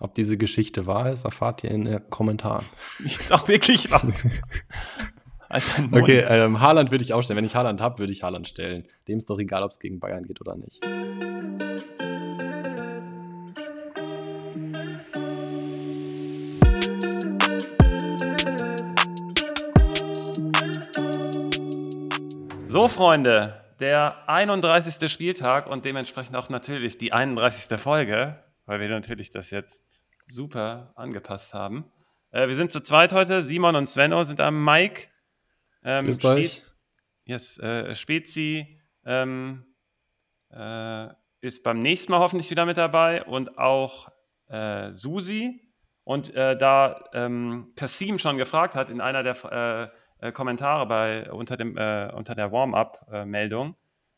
Ob diese Geschichte wahr ist, erfahrt ihr in den Kommentaren. Ist auch wirklich wahr. Alter, okay, ähm, Haaland würde ich auch stellen. Wenn ich Haaland habe, würde ich Haaland stellen. Dem ist doch egal, ob es gegen Bayern geht oder nicht. So, Freunde, der 31. Spieltag und dementsprechend auch natürlich die 31. Folge, weil wir natürlich das jetzt super angepasst haben. Äh, wir sind zu zweit heute. Simon und Svenno sind am Mike. Ähm, Grüßt euch. Yes, äh, Spezi ähm, äh, ist beim nächsten Mal hoffentlich wieder mit dabei und auch äh, Susi. Und äh, da ähm, Kassim schon gefragt hat in einer der äh, Kommentare bei, unter, dem, äh, unter der Warm-up-Meldung,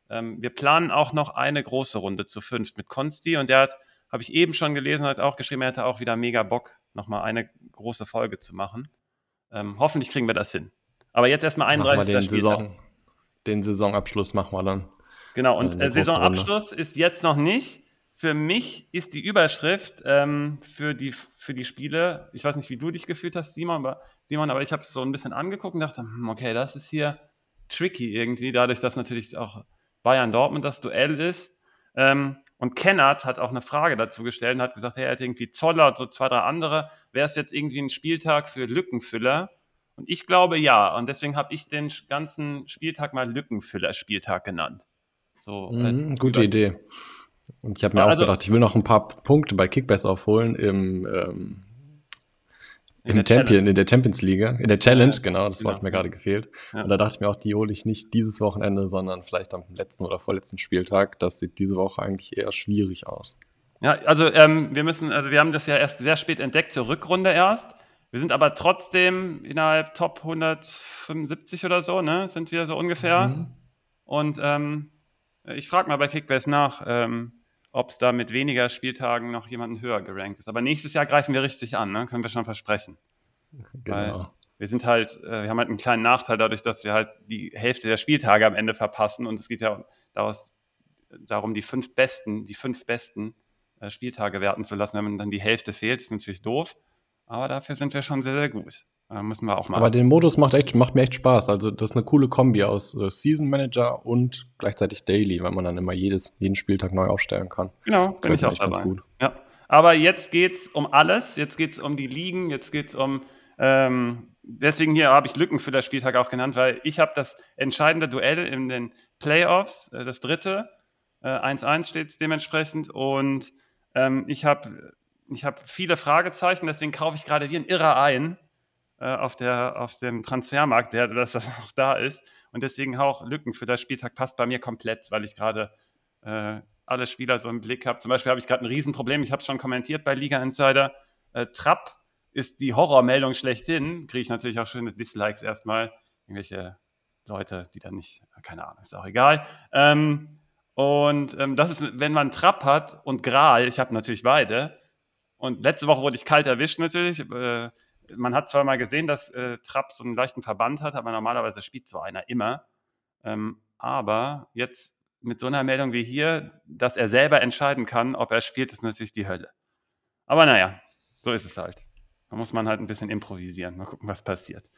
ähm, wir planen auch noch eine große Runde zu fünf mit Konsti und der hat, habe ich eben schon gelesen, hat auch geschrieben, er hätte auch wieder mega Bock, nochmal eine große Folge zu machen. Ähm, hoffentlich kriegen wir das hin. Aber jetzt erstmal 31. Den, Saison, den Saisonabschluss machen wir dann. Genau, und äh, Saisonabschluss ist jetzt noch nicht. Für mich ist die Überschrift ähm, für, die, für die Spiele, ich weiß nicht, wie du dich gefühlt hast, Simon, aber, Simon, aber ich habe es so ein bisschen angeguckt und dachte, hm, okay, das ist hier tricky irgendwie, dadurch, dass natürlich auch Bayern-Dortmund das Duell ist. Ähm, und Kennard hat auch eine Frage dazu gestellt und hat gesagt, hey, er hätte irgendwie Zoller und so zwei, drei andere. Wäre es jetzt irgendwie ein Spieltag für Lückenfüller? Und ich glaube ja. Und deswegen habe ich den ganzen Spieltag mal Lückenfüller-Spieltag genannt. So, mhm, gute Idee. Und ich habe mir also, auch gedacht, ich will noch ein paar Punkte bei Kickbase aufholen im, ähm, im in Champion, Challenge. in der Champions League, in der Challenge, ja, genau, das genau. hat mir gerade gefehlt. Ja. Und da dachte ich mir auch, die hole ich nicht dieses Wochenende, sondern vielleicht am letzten oder vorletzten Spieltag. Das sieht diese Woche eigentlich eher schwierig aus. Ja, also ähm, wir müssen, also wir haben das ja erst sehr spät entdeckt, zur Rückrunde erst. Wir sind aber trotzdem innerhalb Top 175 oder so, ne? Sind wir so ungefähr. Mhm. Und ähm, ich frage mal bei Kickbase nach, ähm, ob es da mit weniger Spieltagen noch jemanden höher gerankt ist. Aber nächstes Jahr greifen wir richtig an, ne? können wir schon versprechen. Genau. Weil wir sind halt, äh, wir haben halt einen kleinen Nachteil dadurch, dass wir halt die Hälfte der Spieltage am Ende verpassen. Und es geht ja daraus, darum, die fünf besten, die fünf besten äh, Spieltage werten zu lassen. Wenn man dann die Hälfte fehlt, ist natürlich doof. Aber dafür sind wir schon sehr, sehr gut. Da müssen wir auch mal. Aber den Modus macht, echt, macht mir echt Spaß. Also, das ist eine coole Kombi aus äh, Season Manager und gleichzeitig Daily, weil man dann immer jedes, jeden Spieltag neu aufstellen kann. Genau, bin ich auch dabei. Gut. Ja. Aber jetzt geht es um alles. Jetzt geht es um die Ligen, jetzt geht es um. Ähm, deswegen hier habe ich Lücken für das Spieltag auch genannt, weil ich habe das entscheidende Duell in den Playoffs, äh, das dritte. 1-1 äh, steht es dementsprechend. Und ähm, ich habe ich hab viele Fragezeichen, deswegen kaufe ich gerade wie ein Irrer ein äh, auf, der, auf dem Transfermarkt, der, dass das noch da ist. Und deswegen auch Lücken für das Spieltag passt bei mir komplett, weil ich gerade äh, alle Spieler so im Blick habe. Zum Beispiel habe ich gerade ein Riesenproblem, ich habe es schon kommentiert bei Liga Insider. Äh, Trapp ist die Horrormeldung schlechthin. Kriege ich natürlich auch schöne Dislikes erstmal. Irgendwelche Leute, die dann nicht, keine Ahnung, ist auch egal. Ähm, und ähm, das ist, wenn man Trapp hat und Gral, ich habe natürlich beide. Und letzte Woche wurde ich kalt erwischt natürlich. Äh, man hat zwar mal gesehen, dass äh, Trapp so einen leichten Verband hat, aber normalerweise spielt so einer immer. Ähm, aber jetzt mit so einer Meldung wie hier, dass er selber entscheiden kann, ob er spielt, ist natürlich die Hölle. Aber naja, so ist es halt. Da muss man halt ein bisschen improvisieren. Mal gucken, was passiert.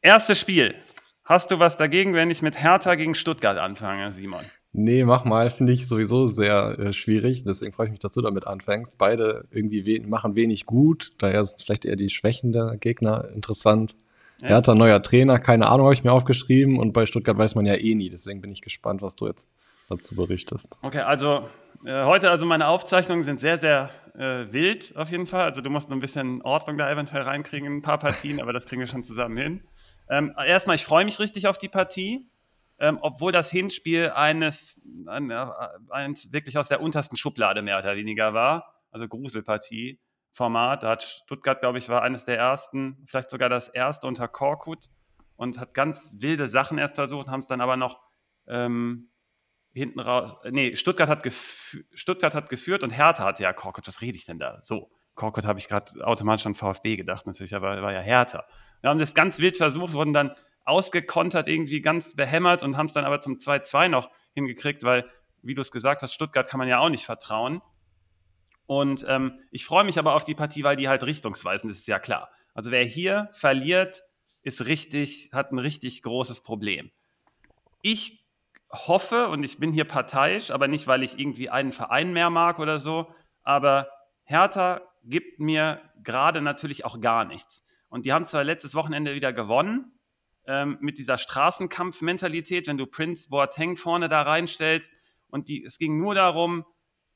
Erstes Spiel. Hast du was dagegen, wenn ich mit Hertha gegen Stuttgart anfange, Simon? Nee, mach mal, finde ich sowieso sehr äh, schwierig. Deswegen freue ich mich, dass du damit anfängst. Beide irgendwie we machen wenig gut. Daher sind vielleicht eher die Schwächen der Gegner interessant. Ja. Er hat ein neuer Trainer, keine Ahnung, habe ich mir aufgeschrieben. Und bei Stuttgart weiß man ja eh nie. Deswegen bin ich gespannt, was du jetzt dazu berichtest. Okay, also äh, heute, also meine Aufzeichnungen sind sehr, sehr äh, wild auf jeden Fall. Also du musst noch ein bisschen Ordnung da eventuell reinkriegen in ein paar Partien, aber das kriegen wir schon zusammen hin. Ähm, erstmal, ich freue mich richtig auf die Partie ähm, obwohl das Hinspiel eines, eines wirklich aus der untersten Schublade mehr oder weniger war, also Gruselpartie. Format. Da hat Stuttgart, glaube ich, war eines der ersten, vielleicht sogar das erste unter Korkut und hat ganz wilde Sachen erst versucht, haben es dann aber noch ähm, hinten raus. Nee, Stuttgart hat, Stuttgart hat geführt und Hertha hatte ja Korkut. Was rede ich denn da? So, Korkut habe ich gerade automatisch an VfB gedacht, natürlich, aber war ja Hertha. Wir haben das ganz wild versucht, wurden dann ausgekontert, irgendwie ganz behämmert und haben es dann aber zum 2-2 noch hingekriegt, weil, wie du es gesagt hast, Stuttgart kann man ja auch nicht vertrauen. Und ähm, ich freue mich aber auf die Partie, weil die halt richtungsweisend ist, ist ja klar. Also wer hier verliert, ist richtig, hat ein richtig großes Problem. Ich hoffe, und ich bin hier parteiisch, aber nicht, weil ich irgendwie einen Verein mehr mag oder so, aber Hertha gibt mir gerade natürlich auch gar nichts. Und die haben zwar letztes Wochenende wieder gewonnen, ähm, mit dieser Straßenkampfmentalität, wenn du Prince Boateng vorne da reinstellst und die, es ging nur darum,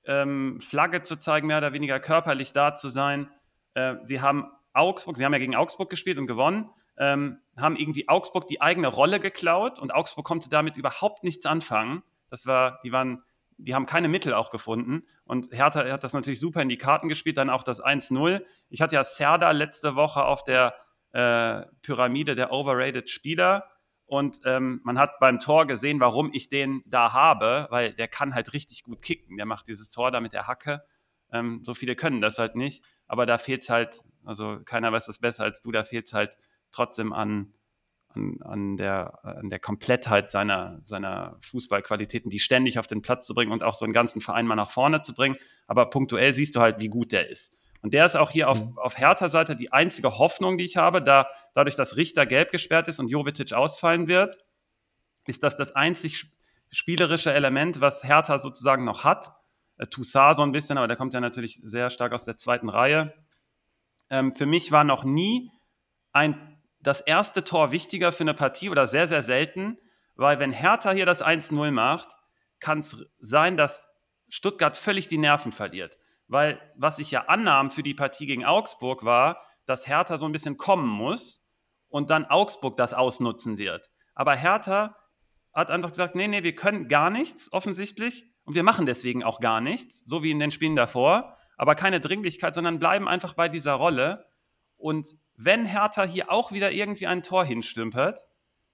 ähm, Flagge zu zeigen, mehr oder weniger körperlich da zu sein. Äh, sie haben Augsburg, sie haben ja gegen Augsburg gespielt und gewonnen, ähm, haben irgendwie Augsburg die eigene Rolle geklaut und Augsburg konnte damit überhaupt nichts anfangen. Das war, die waren, die haben keine Mittel auch gefunden und Hertha hat das natürlich super in die Karten gespielt, dann auch das 1-0. Ich hatte ja Serda letzte Woche auf der äh, Pyramide der overrated Spieler. Und ähm, man hat beim Tor gesehen, warum ich den da habe, weil der kann halt richtig gut kicken. Der macht dieses Tor da mit der Hacke. Ähm, so viele können das halt nicht. Aber da fehlt es halt, also keiner weiß das besser als du, da fehlt es halt trotzdem an, an, an, der, an der Komplettheit seiner, seiner Fußballqualitäten, die ständig auf den Platz zu bringen und auch so einen ganzen Verein mal nach vorne zu bringen. Aber punktuell siehst du halt, wie gut der ist. Und der ist auch hier auf, mhm. auf Hertha-Seite die einzige Hoffnung, die ich habe, da dadurch, dass Richter gelb gesperrt ist und Jovetic ausfallen wird, ist das das einzig spielerische Element, was Hertha sozusagen noch hat. Äh, Toussaint so ein bisschen, aber der kommt ja natürlich sehr stark aus der zweiten Reihe. Ähm, für mich war noch nie ein, das erste Tor wichtiger für eine Partie oder sehr, sehr selten, weil wenn Hertha hier das 1-0 macht, kann es sein, dass Stuttgart völlig die Nerven verliert weil was ich ja annahm für die Partie gegen Augsburg war, dass Hertha so ein bisschen kommen muss und dann Augsburg das ausnutzen wird. Aber Hertha hat einfach gesagt, nee, nee, wir können gar nichts offensichtlich und wir machen deswegen auch gar nichts, so wie in den Spielen davor, aber keine Dringlichkeit, sondern bleiben einfach bei dieser Rolle. Und wenn Hertha hier auch wieder irgendwie ein Tor hinstümpert,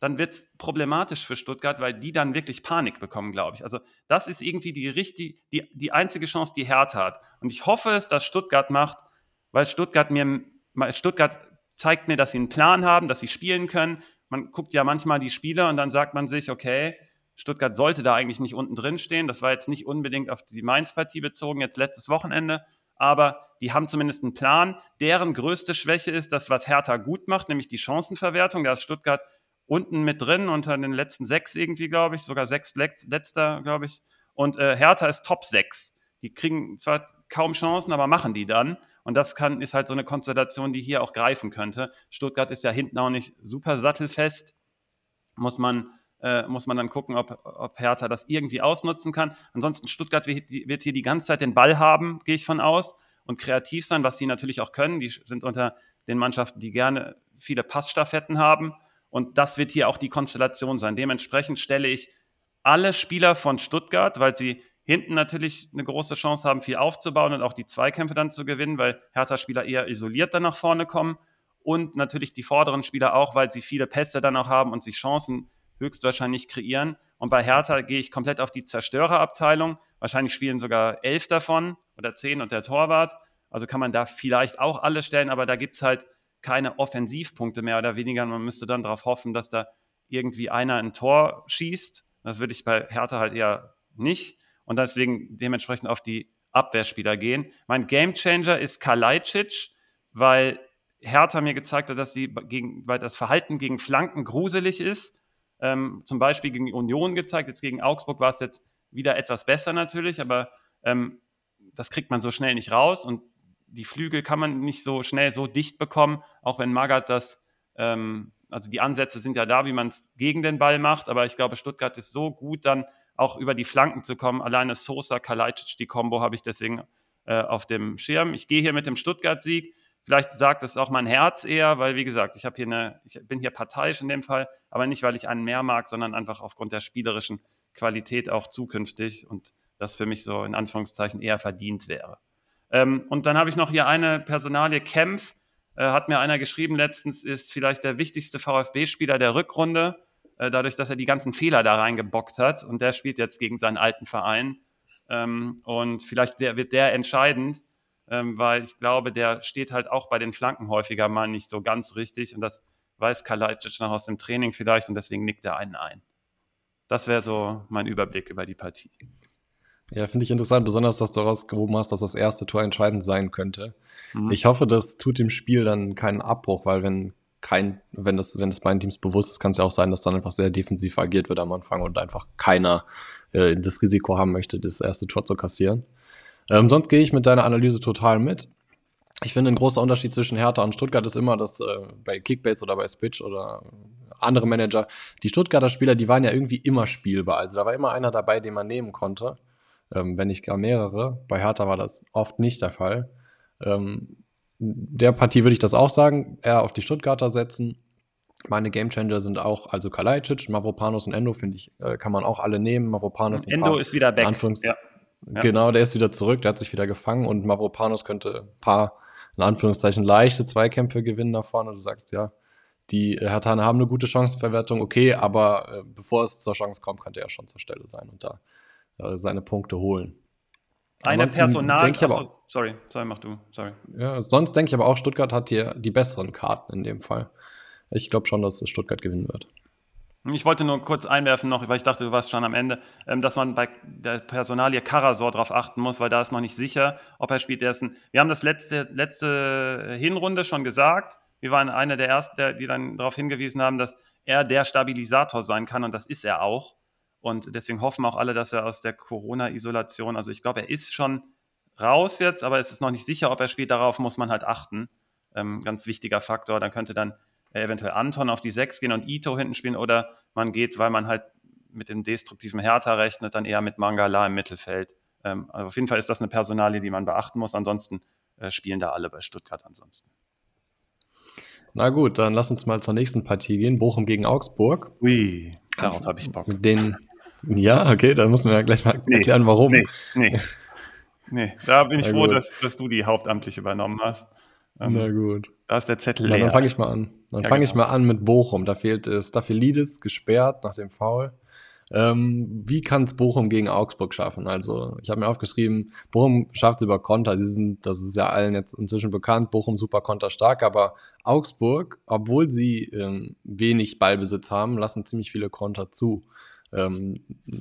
dann wird es problematisch für Stuttgart, weil die dann wirklich Panik bekommen, glaube ich. Also das ist irgendwie die, richtig, die, die einzige Chance, die Hertha hat. Und ich hoffe es, dass Stuttgart macht, weil Stuttgart mir, Stuttgart zeigt mir, dass sie einen Plan haben, dass sie spielen können. Man guckt ja manchmal die Spiele und dann sagt man sich, okay, Stuttgart sollte da eigentlich nicht unten drin stehen. Das war jetzt nicht unbedingt auf die Mainz-Partie bezogen, jetzt letztes Wochenende. Aber die haben zumindest einen Plan. Deren größte Schwäche ist das, was Hertha gut macht, nämlich die Chancenverwertung. Da ist Stuttgart unten mit drin, unter den letzten sechs irgendwie, glaube ich, sogar sechs letzter, glaube ich. Und äh, Hertha ist Top 6. Die kriegen zwar kaum Chancen, aber machen die dann. Und das kann, ist halt so eine Konstellation, die hier auch greifen könnte. Stuttgart ist ja hinten auch nicht super sattelfest. Muss man, äh, muss man dann gucken, ob, ob Hertha das irgendwie ausnutzen kann. Ansonsten Stuttgart wird, wird hier die ganze Zeit den Ball haben, gehe ich von aus, und kreativ sein, was sie natürlich auch können. Die sind unter den Mannschaften, die gerne viele Passstaffetten haben. Und das wird hier auch die Konstellation sein. Dementsprechend stelle ich alle Spieler von Stuttgart, weil sie hinten natürlich eine große Chance haben, viel aufzubauen und auch die Zweikämpfe dann zu gewinnen, weil Hertha-Spieler eher isoliert dann nach vorne kommen. Und natürlich die vorderen Spieler auch, weil sie viele Pässe dann auch haben und sich Chancen höchstwahrscheinlich kreieren. Und bei Hertha gehe ich komplett auf die Zerstörerabteilung. Wahrscheinlich spielen sogar elf davon oder zehn und der Torwart. Also kann man da vielleicht auch alle stellen, aber da gibt es halt keine Offensivpunkte mehr oder weniger. Man müsste dann darauf hoffen, dass da irgendwie einer ein Tor schießt. Das würde ich bei Hertha halt eher nicht. Und deswegen dementsprechend auf die Abwehrspieler gehen. Mein Gamechanger ist Kalajdzic, weil Hertha mir gezeigt hat, dass sie gegen, weil das Verhalten gegen Flanken gruselig ist. Ähm, zum Beispiel gegen Union gezeigt, jetzt gegen Augsburg war es jetzt wieder etwas besser natürlich, aber ähm, das kriegt man so schnell nicht raus. Und die Flügel kann man nicht so schnell so dicht bekommen, auch wenn Magath das, ähm, also die Ansätze sind ja da, wie man es gegen den Ball macht, aber ich glaube, Stuttgart ist so gut, dann auch über die Flanken zu kommen. Alleine Sosa, Kalajdzic, die Kombo habe ich deswegen äh, auf dem Schirm. Ich gehe hier mit dem Stuttgart-Sieg. Vielleicht sagt es auch mein Herz eher, weil wie gesagt, ich hier eine, ich bin hier parteiisch in dem Fall, aber nicht, weil ich einen mehr mag, sondern einfach aufgrund der spielerischen Qualität auch zukünftig und das für mich so in Anführungszeichen eher verdient wäre. Ähm, und dann habe ich noch hier eine Personalie, Kempf, äh, hat mir einer geschrieben letztens, ist vielleicht der wichtigste VfB-Spieler der Rückrunde, äh, dadurch, dass er die ganzen Fehler da reingebockt hat. Und der spielt jetzt gegen seinen alten Verein. Ähm, und vielleicht der, wird der entscheidend, ähm, weil ich glaube, der steht halt auch bei den Flanken häufiger mal nicht so ganz richtig. Und das weiß Kalajdzic noch aus dem Training vielleicht und deswegen nickt er einen ein. Das wäre so mein Überblick über die Partie. Ja, finde ich interessant, besonders, dass du rausgehoben hast, dass das erste Tor entscheidend sein könnte. Mhm. Ich hoffe, das tut dem Spiel dann keinen Abbruch, weil wenn kein, wenn das, wenn das beiden Teams bewusst ist, kann es ja auch sein, dass dann einfach sehr defensiv agiert wird am Anfang und einfach keiner äh, das Risiko haben möchte, das erste Tor zu kassieren. Ähm, sonst gehe ich mit deiner Analyse total mit. Ich finde, ein großer Unterschied zwischen Hertha und Stuttgart ist immer, dass äh, bei Kickbase oder bei Switch oder andere Manager, die Stuttgarter Spieler, die waren ja irgendwie immer spielbar. Also da war immer einer dabei, den man nehmen konnte, ähm, wenn nicht gar mehrere. Bei Hertha war das oft nicht der Fall. Ähm, der Partie würde ich das auch sagen, eher auf die Stuttgarter setzen. Meine Gamechanger sind auch, also Kalajdzic, Mavropanos und Endo, finde ich, äh, kann man auch alle nehmen. Mavropanos Endo paar, ist wieder back. Ja. Ja. Genau, der ist wieder zurück, der hat sich wieder gefangen und Mavropanos könnte ein paar, in Anführungszeichen, leichte Zweikämpfe gewinnen nach vorne. Du sagst, ja, die Hertaner haben eine gute Chancenverwertung, okay, aber äh, bevor es zur Chance kommt, könnte er schon zur Stelle sein und da seine Punkte holen. Eine Personal. Denk ich aber auch, sorry, sorry, mach du. Sorry. Ja, sonst denke ich aber auch, Stuttgart hat hier die besseren Karten in dem Fall. Ich glaube schon, dass Stuttgart gewinnen wird. Ich wollte nur kurz einwerfen noch, weil ich dachte, du warst schon am Ende, ähm, dass man bei der Personalie Karasor darauf achten muss, weil da ist noch nicht sicher, ob er spielt. Ein, wir haben das letzte, letzte Hinrunde schon gesagt. Wir waren einer der Ersten, die dann darauf hingewiesen haben, dass er der Stabilisator sein kann und das ist er auch. Und deswegen hoffen auch alle, dass er aus der Corona-Isolation, also ich glaube, er ist schon raus jetzt, aber es ist noch nicht sicher, ob er spielt. Darauf muss man halt achten. Ähm, ganz wichtiger Faktor. Dann könnte dann eventuell Anton auf die 6 gehen und Ito hinten spielen oder man geht, weil man halt mit dem destruktiven Hertha rechnet, dann eher mit Mangala im Mittelfeld. Ähm, also auf jeden Fall ist das eine Personalie, die man beachten muss. Ansonsten äh, spielen da alle bei Stuttgart ansonsten. Na gut, dann lass uns mal zur nächsten Partie gehen. Bochum gegen Augsburg. Ui, darauf habe ich Bock. Mit den ja, okay, dann müssen wir ja gleich mal nee, erklären, warum. Nee, nee. nee. da bin ich Na froh, dass, dass, du die hauptamtlich übernommen hast. Ähm, Na gut. Da ist der Zettel leer. Na, dann fange ich mal an. Dann ja, fange genau. ich mal an mit Bochum. Da fehlt äh, Staphylidis, gesperrt nach dem Foul. Ähm, wie kann es Bochum gegen Augsburg schaffen? Also, ich habe mir aufgeschrieben, Bochum schafft es über Konter. Sie sind, das ist ja allen jetzt inzwischen bekannt, Bochum super konterstark, aber Augsburg, obwohl sie ähm, wenig Ballbesitz haben, lassen ziemlich viele Konter zu. Ähm,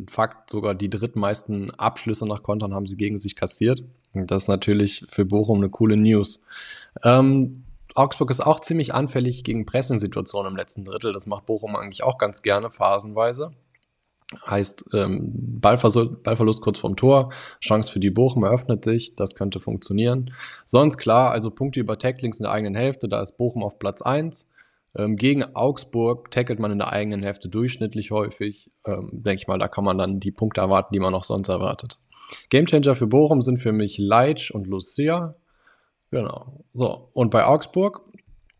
Fakt, sogar die drittmeisten Abschlüsse nach Kontern haben sie gegen sich kassiert. Das ist natürlich für Bochum eine coole News. Ähm, Augsburg ist auch ziemlich anfällig gegen Pressing-Situationen im letzten Drittel. Das macht Bochum eigentlich auch ganz gerne, phasenweise. Heißt, ähm, Ballverlust, Ballverlust kurz vorm Tor, Chance für die Bochum eröffnet sich, das könnte funktionieren. Sonst klar, also Punkte über Tacklings in der eigenen Hälfte, da ist Bochum auf Platz 1. Ähm, gegen Augsburg tackelt man in der eigenen Hälfte durchschnittlich häufig. Ähm, Denke ich mal, da kann man dann die Punkte erwarten, die man auch sonst erwartet. Gamechanger für Bochum sind für mich Leitsch und Lucia. Genau. So, und bei Augsburg,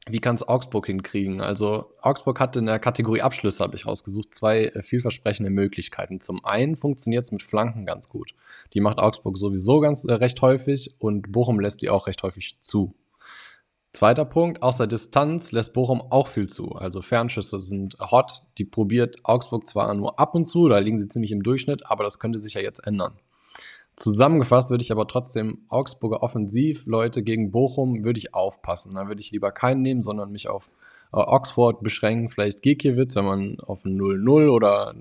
wie kann es Augsburg hinkriegen? Also, Augsburg hat in der Kategorie Abschlüsse, habe ich rausgesucht, zwei äh, vielversprechende Möglichkeiten. Zum einen funktioniert es mit Flanken ganz gut. Die macht Augsburg sowieso ganz äh, recht häufig und Bochum lässt die auch recht häufig zu. Zweiter Punkt, außer Distanz lässt Bochum auch viel zu. Also Fernschüsse sind hot. Die probiert Augsburg zwar nur ab und zu, da liegen sie ziemlich im Durchschnitt, aber das könnte sich ja jetzt ändern. Zusammengefasst würde ich aber trotzdem Augsburger Offensivleute gegen Bochum würde ich aufpassen. Da würde ich lieber keinen nehmen, sondern mich auf äh, Oxford beschränken, vielleicht Gikiewicz, wenn man auf ein 0-0 oder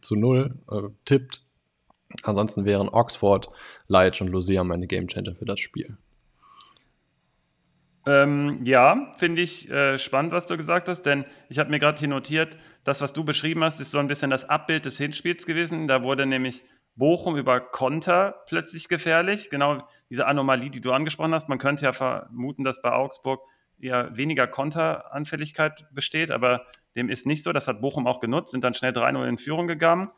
zu 0 äh, tippt. Ansonsten wären Oxford, Leitch und Lucia meine Gamechanger für das Spiel. Ähm, ja, finde ich äh, spannend, was du gesagt hast, denn ich habe mir gerade hier notiert, das, was du beschrieben hast, ist so ein bisschen das Abbild des Hinspiels gewesen. Da wurde nämlich Bochum über Konter plötzlich gefährlich. Genau diese Anomalie, die du angesprochen hast. Man könnte ja vermuten, dass bei Augsburg eher weniger Konteranfälligkeit besteht, aber dem ist nicht so. Das hat Bochum auch genutzt, sind dann schnell 3-0 in Führung gegangen.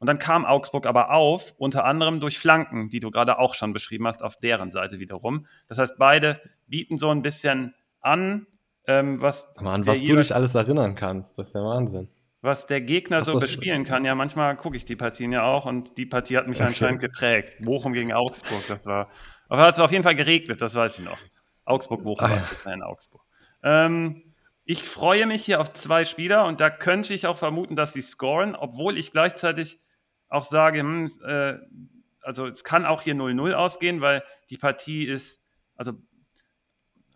Und dann kam Augsburg aber auf, unter anderem durch Flanken, die du gerade auch schon beschrieben hast, auf deren Seite wiederum. Das heißt, beide bieten so ein bisschen an, ähm, was. Mann, was du dich alles erinnern kannst, das ist der Wahnsinn. Was der Gegner was so bespielen kann. Ja, manchmal gucke ich die Partien ja auch und die Partie hat mich okay. anscheinend geprägt. Bochum gegen Augsburg, das war. Aber hat es auf jeden Fall geregnet, das weiß ich noch. Augsburg-Bochum ah, ja. in Augsburg. Ähm, ich freue mich hier auf zwei Spieler und da könnte ich auch vermuten, dass sie scoren, obwohl ich gleichzeitig auch sage, hm, äh, also es kann auch hier 0-0 ausgehen, weil die Partie ist, also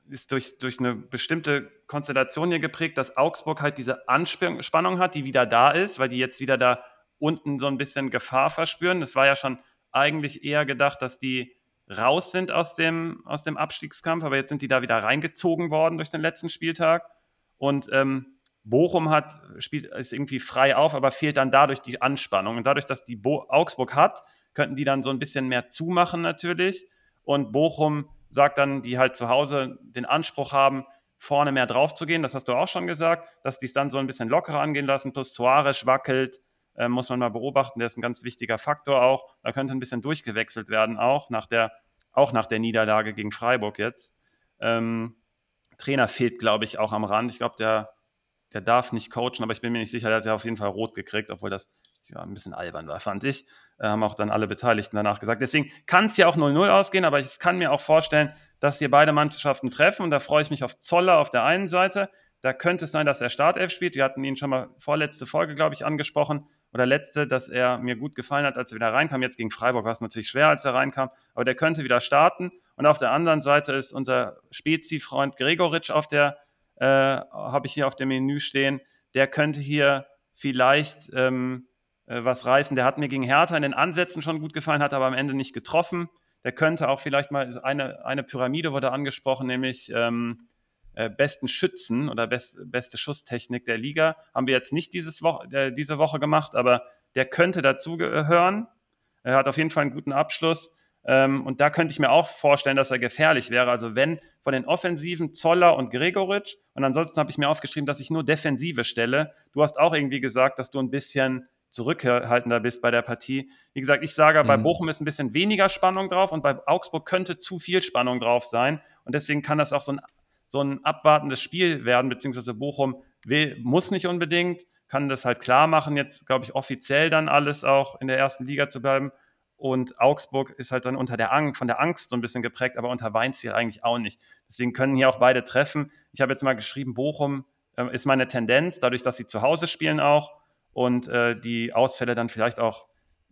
ist durch, durch eine bestimmte Konstellation hier geprägt, dass Augsburg halt diese Anspannung hat, die wieder da ist, weil die jetzt wieder da unten so ein bisschen Gefahr verspüren. Das war ja schon eigentlich eher gedacht, dass die raus sind aus dem, aus dem Abstiegskampf, aber jetzt sind die da wieder reingezogen worden durch den letzten Spieltag. Und ähm, Bochum hat, spielt, ist irgendwie frei auf, aber fehlt dann dadurch die Anspannung. Und dadurch, dass die Bo Augsburg hat, könnten die dann so ein bisschen mehr zumachen natürlich. Und Bochum sagt dann, die halt zu Hause den Anspruch haben, vorne mehr drauf zu gehen. Das hast du auch schon gesagt, dass die es dann so ein bisschen lockerer angehen lassen. Plus Suarez wackelt, äh, muss man mal beobachten. Der ist ein ganz wichtiger Faktor auch. Da könnte ein bisschen durchgewechselt werden, auch nach der, auch nach der Niederlage gegen Freiburg jetzt. Ähm, Trainer fehlt, glaube ich, auch am Rand. Ich glaube, der der darf nicht coachen, aber ich bin mir nicht sicher, der hat ja auf jeden Fall rot gekriegt, obwohl das ja, ein bisschen albern war, fand ich. Äh, haben auch dann alle Beteiligten danach gesagt. Deswegen kann es ja auch 0-0 ausgehen, aber ich kann mir auch vorstellen, dass hier beide Mannschaften treffen und da freue ich mich auf Zoller auf der einen Seite. Da könnte es sein, dass er Startelf spielt. Wir hatten ihn schon mal vorletzte Folge, glaube ich, angesprochen oder letzte, dass er mir gut gefallen hat, als er wieder reinkam. Jetzt gegen Freiburg war es natürlich schwer, als er reinkam, aber der könnte wieder starten. Und auf der anderen Seite ist unser Spezi-Freund Gregoritsch auf der äh, habe ich hier auf dem Menü stehen, der könnte hier vielleicht ähm, äh, was reißen. Der hat mir gegen Hertha in den Ansätzen schon gut gefallen, hat aber am Ende nicht getroffen. Der könnte auch vielleicht mal eine, eine Pyramide wurde angesprochen, nämlich ähm, äh, besten Schützen oder best, beste Schusstechnik der Liga. Haben wir jetzt nicht dieses Wo äh, diese Woche gemacht, aber der könnte dazu gehören. Er hat auf jeden Fall einen guten Abschluss. Ähm, und da könnte ich mir auch vorstellen, dass er gefährlich wäre. Also wenn von den Offensiven Zoller und Gregoritsch und ansonsten habe ich mir aufgeschrieben, dass ich nur Defensive stelle. Du hast auch irgendwie gesagt, dass du ein bisschen zurückhaltender bist bei der Partie. Wie gesagt, ich sage, mhm. bei Bochum ist ein bisschen weniger Spannung drauf und bei Augsburg könnte zu viel Spannung drauf sein. Und deswegen kann das auch so ein, so ein abwartendes Spiel werden, beziehungsweise Bochum will, muss nicht unbedingt, kann das halt klar machen, jetzt glaube ich offiziell dann alles auch in der ersten Liga zu bleiben. Und Augsburg ist halt dann unter der Angst, von der Angst so ein bisschen geprägt, aber unter Weinziel eigentlich auch nicht. Deswegen können hier auch beide treffen. Ich habe jetzt mal geschrieben, Bochum äh, ist meine Tendenz, dadurch, dass sie zu Hause spielen auch und äh, die Ausfälle dann vielleicht auch,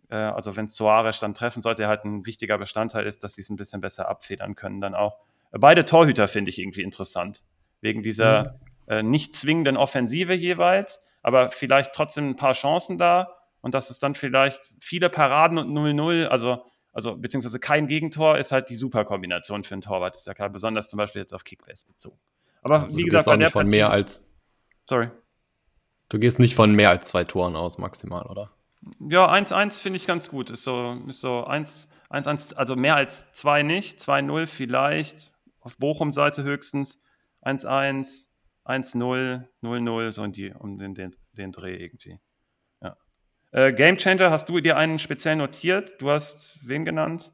äh, also wenn Soares dann treffen sollte, halt ein wichtiger Bestandteil ist, dass sie es ein bisschen besser abfedern können dann auch. Beide Torhüter finde ich irgendwie interessant, wegen dieser mhm. Äh, nicht zwingenden Offensive jeweils, aber vielleicht trotzdem ein paar Chancen da und dass es dann vielleicht viele Paraden und 0-0, also, also beziehungsweise kein Gegentor, ist halt die super Kombination für einen Torwart. Ist ja klar, besonders zum Beispiel jetzt auf Kickbase bezogen. Aber also wie gesagt, auch nicht von Partie, mehr als. Sorry. Du gehst nicht von mehr als zwei Toren aus, maximal, oder? Ja, 1-1 finde ich ganz gut. Ist so, ist so 1, 1, also mehr als 2 nicht. 2-0 vielleicht. Auf Bochum-Seite höchstens. 1-1, 1-0, 0-0, so in die, um den, den, den Dreh irgendwie. Äh, Game Changer, hast du dir einen speziell notiert? Du hast wen genannt?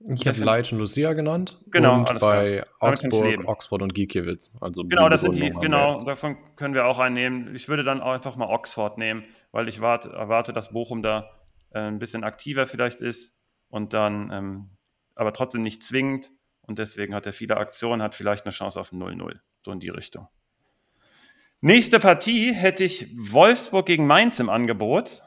Ich habe Leitch und Lucia genannt. Genau. Und bei Augsburg, Oxford und Giekiewicz. Also genau, das sind die, genau, davon können wir auch einen nehmen. Ich würde dann auch einfach mal Oxford nehmen, weil ich warte, erwarte, dass Bochum da äh, ein bisschen aktiver vielleicht ist und dann ähm, aber trotzdem nicht zwingend. Und deswegen hat er viele Aktionen, hat vielleicht eine Chance auf 0-0. So in die Richtung. Nächste Partie hätte ich Wolfsburg gegen Mainz im Angebot.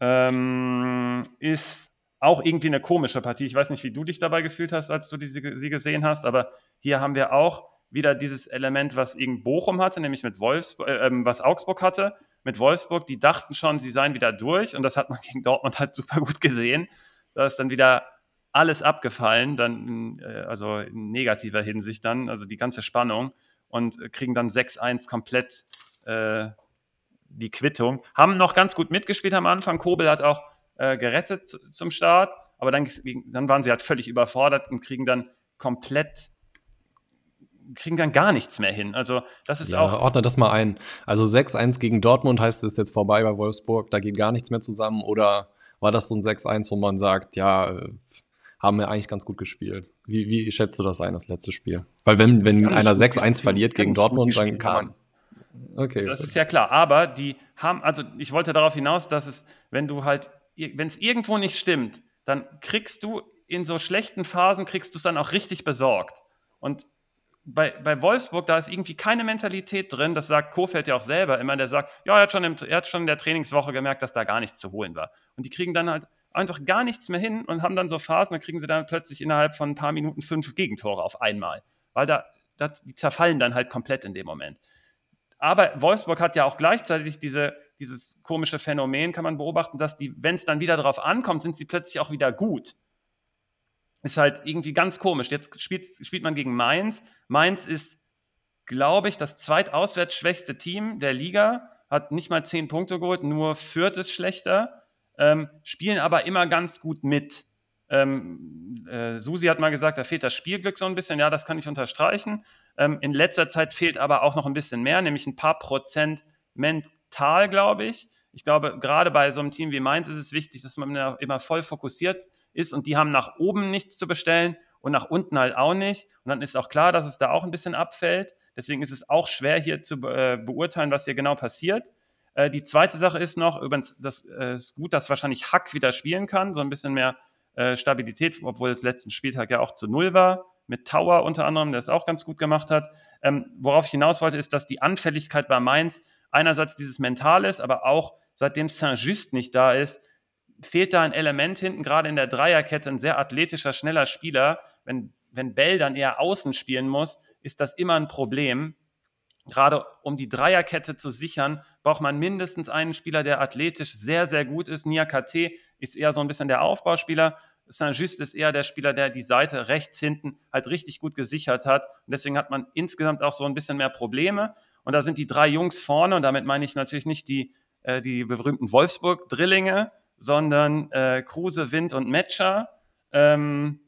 Ähm, ist auch irgendwie eine komische Partie. Ich weiß nicht, wie du dich dabei gefühlt hast, als du die, sie gesehen hast, aber hier haben wir auch wieder dieses Element, was irgend Bochum hatte, nämlich mit Wolfsburg, äh, ähm, was Augsburg hatte, mit Wolfsburg. Die dachten schon, sie seien wieder durch und das hat man gegen Dortmund halt super gut gesehen. Da ist dann wieder alles abgefallen, dann, äh, also in negativer Hinsicht dann, also die ganze Spannung und kriegen dann 6-1 komplett äh, die Quittung. Haben noch ganz gut mitgespielt am Anfang. Kobel hat auch äh, gerettet zum Start, aber dann, dann waren sie halt völlig überfordert und kriegen dann komplett kriegen dann gar nichts mehr hin. Also das ist ja, auch. Ordne das mal ein. Also 6-1 gegen Dortmund heißt es jetzt vorbei bei Wolfsburg, da geht gar nichts mehr zusammen. Oder war das so ein 6-1, wo man sagt, ja, äh, haben wir eigentlich ganz gut gespielt. Wie, wie schätzt du das ein, das letzte Spiel? Weil wenn, wenn einer 6-1 verliert gegen Dortmund, dann kann man. Okay. Das ist ja klar. Aber die haben, also ich wollte darauf hinaus, dass es, wenn du halt, wenn es irgendwo nicht stimmt, dann kriegst du in so schlechten Phasen, kriegst du es dann auch richtig besorgt. Und bei, bei Wolfsburg, da ist irgendwie keine Mentalität drin, das sagt Kofeld ja auch selber immer, der sagt, ja, er hat, schon im, er hat schon in der Trainingswoche gemerkt, dass da gar nichts zu holen war. Und die kriegen dann halt einfach gar nichts mehr hin und haben dann so Phasen, da kriegen sie dann plötzlich innerhalb von ein paar Minuten fünf Gegentore auf einmal. Weil da, da die zerfallen dann halt komplett in dem Moment. Aber Wolfsburg hat ja auch gleichzeitig diese dieses komische Phänomen kann man beobachten, dass die, wenn es dann wieder darauf ankommt, sind sie plötzlich auch wieder gut. Ist halt irgendwie ganz komisch. Jetzt spielt, spielt man gegen Mainz. Mainz ist, glaube ich, das zweitauswärtsschwächste Team der Liga, hat nicht mal zehn Punkte geholt, nur ist schlechter, ähm, spielen aber immer ganz gut mit. Ähm, äh, Susi hat mal gesagt, da fehlt das Spielglück so ein bisschen. Ja, das kann ich unterstreichen. Ähm, in letzter Zeit fehlt aber auch noch ein bisschen mehr, nämlich ein paar Prozent mental, glaube ich. Ich glaube, gerade bei so einem Team wie Mainz ist es wichtig, dass man immer voll fokussiert ist und die haben nach oben nichts zu bestellen und nach unten halt auch nicht. Und dann ist auch klar, dass es da auch ein bisschen abfällt. Deswegen ist es auch schwer hier zu äh, beurteilen, was hier genau passiert. Äh, die zweite Sache ist noch, übrigens, das äh, ist gut, dass wahrscheinlich Hack wieder spielen kann, so ein bisschen mehr Stabilität, obwohl es letzten Spieltag ja auch zu null war, mit Tower unter anderem, der es auch ganz gut gemacht hat. Ähm, worauf ich hinaus wollte, ist, dass die Anfälligkeit bei Mainz einerseits dieses Mental ist, aber auch seitdem Saint-Just nicht da ist, fehlt da ein Element hinten, gerade in der Dreierkette, ein sehr athletischer, schneller Spieler. Wenn, wenn Bell dann eher außen spielen muss, ist das immer ein Problem. Gerade um die Dreierkette zu sichern, braucht man mindestens einen Spieler, der athletisch sehr, sehr gut ist. Nia KT ist eher so ein bisschen der Aufbauspieler. Saint-Just ist eher der Spieler, der die Seite rechts hinten halt richtig gut gesichert hat. Und deswegen hat man insgesamt auch so ein bisschen mehr Probleme. Und da sind die drei Jungs vorne, und damit meine ich natürlich nicht die, äh, die berühmten Wolfsburg-Drillinge, sondern äh, Kruse, Wind und Metscher. Ähm,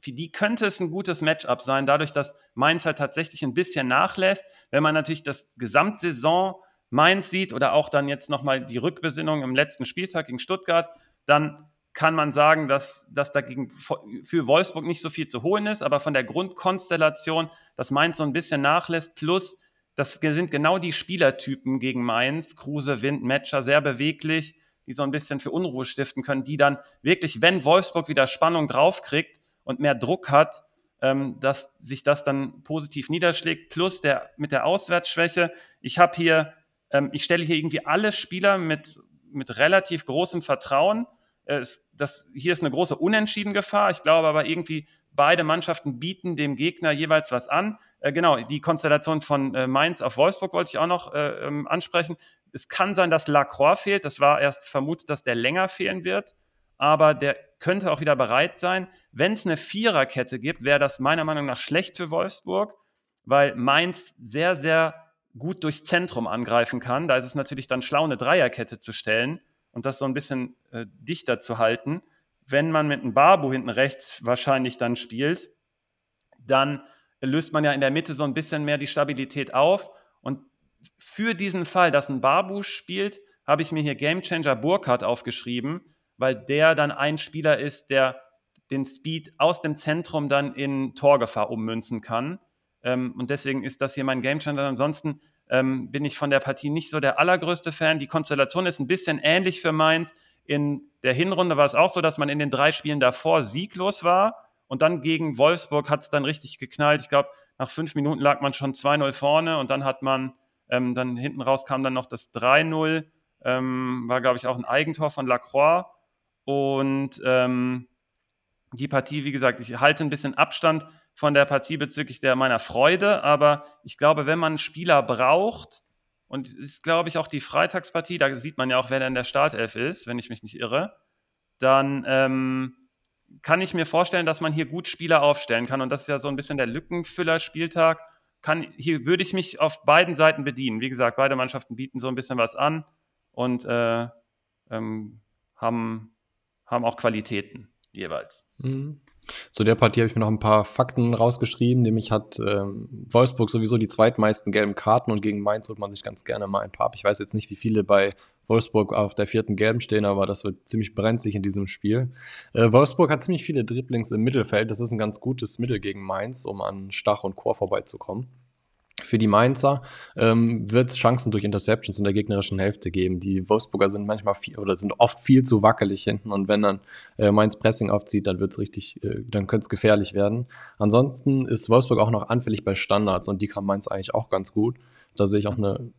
für die könnte es ein gutes Matchup sein, dadurch, dass Mainz halt tatsächlich ein bisschen nachlässt. Wenn man natürlich das Gesamtsaison Mainz sieht oder auch dann jetzt nochmal die Rückbesinnung im letzten Spieltag gegen Stuttgart, dann kann man sagen, dass, dass dagegen für Wolfsburg nicht so viel zu holen ist, aber von der Grundkonstellation, dass Mainz so ein bisschen nachlässt, plus das sind genau die Spielertypen gegen Mainz, Kruse, Wind, Matcher, sehr beweglich, die so ein bisschen für Unruhe stiften können, die dann wirklich, wenn Wolfsburg wieder Spannung draufkriegt und mehr Druck hat, ähm, dass sich das dann positiv niederschlägt, plus der, mit der Auswärtsschwäche. Ich habe hier, ähm, ich stelle hier irgendwie alle Spieler mit, mit relativ großem Vertrauen. Äh, das, hier ist eine große Unentschieden-Gefahr. Ich glaube aber irgendwie, beide Mannschaften bieten dem Gegner jeweils was an. Äh, genau, die Konstellation von äh, Mainz auf Wolfsburg wollte ich auch noch äh, ähm, ansprechen. Es kann sein, dass Lacroix fehlt. Das war erst vermutet, dass der länger fehlen wird. Aber der könnte auch wieder bereit sein. Wenn es eine Viererkette gibt, wäre das meiner Meinung nach schlecht für Wolfsburg, weil Mainz sehr, sehr gut durchs Zentrum angreifen kann. Da ist es natürlich dann schlau, eine Dreierkette zu stellen und das so ein bisschen äh, dichter zu halten. Wenn man mit einem Barbu hinten rechts wahrscheinlich dann spielt, dann löst man ja in der Mitte so ein bisschen mehr die Stabilität auf. Und für diesen Fall, dass ein Barbu spielt, habe ich mir hier Gamechanger Burkhardt aufgeschrieben, weil der dann ein Spieler ist, der den Speed aus dem Zentrum dann in Torgefahr ummünzen kann. Ähm, und deswegen ist das hier mein Gamechanger. Ansonsten ähm, bin ich von der Partie nicht so der allergrößte Fan. Die Konstellation ist ein bisschen ähnlich für Mainz. In der Hinrunde war es auch so, dass man in den drei Spielen davor sieglos war und dann gegen Wolfsburg hat es dann richtig geknallt. Ich glaube, nach fünf Minuten lag man schon 2-0 vorne und dann hat man, ähm, dann hinten raus kam dann noch das 3-0. Ähm, war, glaube ich, auch ein Eigentor von Lacroix. Und ähm, die Partie, wie gesagt, ich halte ein bisschen Abstand von der Partie bezüglich der meiner Freude, aber ich glaube, wenn man Spieler braucht, und ist, glaube ich, auch die Freitagspartie, da sieht man ja auch, wer da in der Startelf ist, wenn ich mich nicht irre, dann ähm, kann ich mir vorstellen, dass man hier gut Spieler aufstellen kann. Und das ist ja so ein bisschen der Lückenfüller-Spieltag. Kann, hier würde ich mich auf beiden Seiten bedienen. Wie gesagt, beide Mannschaften bieten so ein bisschen was an und äh, ähm, haben, haben auch Qualitäten jeweils. Mhm. Zu der Partie habe ich mir noch ein paar Fakten rausgeschrieben. Nämlich hat ähm, Wolfsburg sowieso die zweitmeisten gelben Karten und gegen Mainz holt man sich ganz gerne mal ein paar ab. Ich weiß jetzt nicht, wie viele bei Wolfsburg auf der vierten gelben stehen, aber das wird ziemlich brenzlig in diesem Spiel. Äh, Wolfsburg hat ziemlich viele Dribblings im Mittelfeld. Das ist ein ganz gutes Mittel gegen Mainz, um an Stach und Chor vorbeizukommen. Für die Mainzer ähm, wird es Chancen durch Interceptions in der gegnerischen Hälfte geben. Die Wolfsburger sind manchmal viel oder sind oft viel zu wackelig hinten und wenn dann äh, Mainz Pressing aufzieht, dann wird es richtig, äh, dann könnte es gefährlich werden. Ansonsten ist Wolfsburg auch noch anfällig bei Standards und die kann Mainz eigentlich auch ganz gut. Da sehe ich auch eine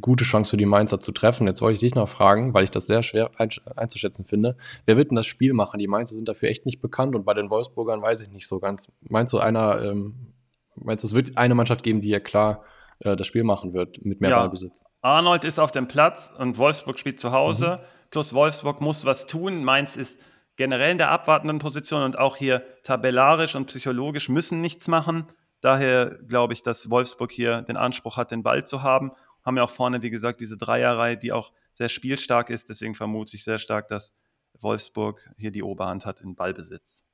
gute Chance für die Mainzer zu treffen. Jetzt wollte ich dich noch fragen, weil ich das sehr schwer einzuschätzen finde. Wer wird denn das Spiel machen? Die Mainzer sind dafür echt nicht bekannt und bei den Wolfsburgern weiß ich nicht so ganz. Meinst du einer, ähm, meinst du, es wird eine Mannschaft geben, die ja klar äh, das Spiel machen wird mit mehr ja. Ballbesitz. Arnold ist auf dem Platz und Wolfsburg spielt zu Hause. Mhm. Plus Wolfsburg muss was tun. Mainz ist generell in der abwartenden Position und auch hier tabellarisch und psychologisch müssen nichts machen. Daher glaube ich, dass Wolfsburg hier den Anspruch hat, den Ball zu haben. Haben ja auch vorne, wie gesagt, diese Dreierreihe, die auch sehr spielstark ist. Deswegen vermute ich sehr stark, dass Wolfsburg hier die Oberhand hat in Ballbesitz.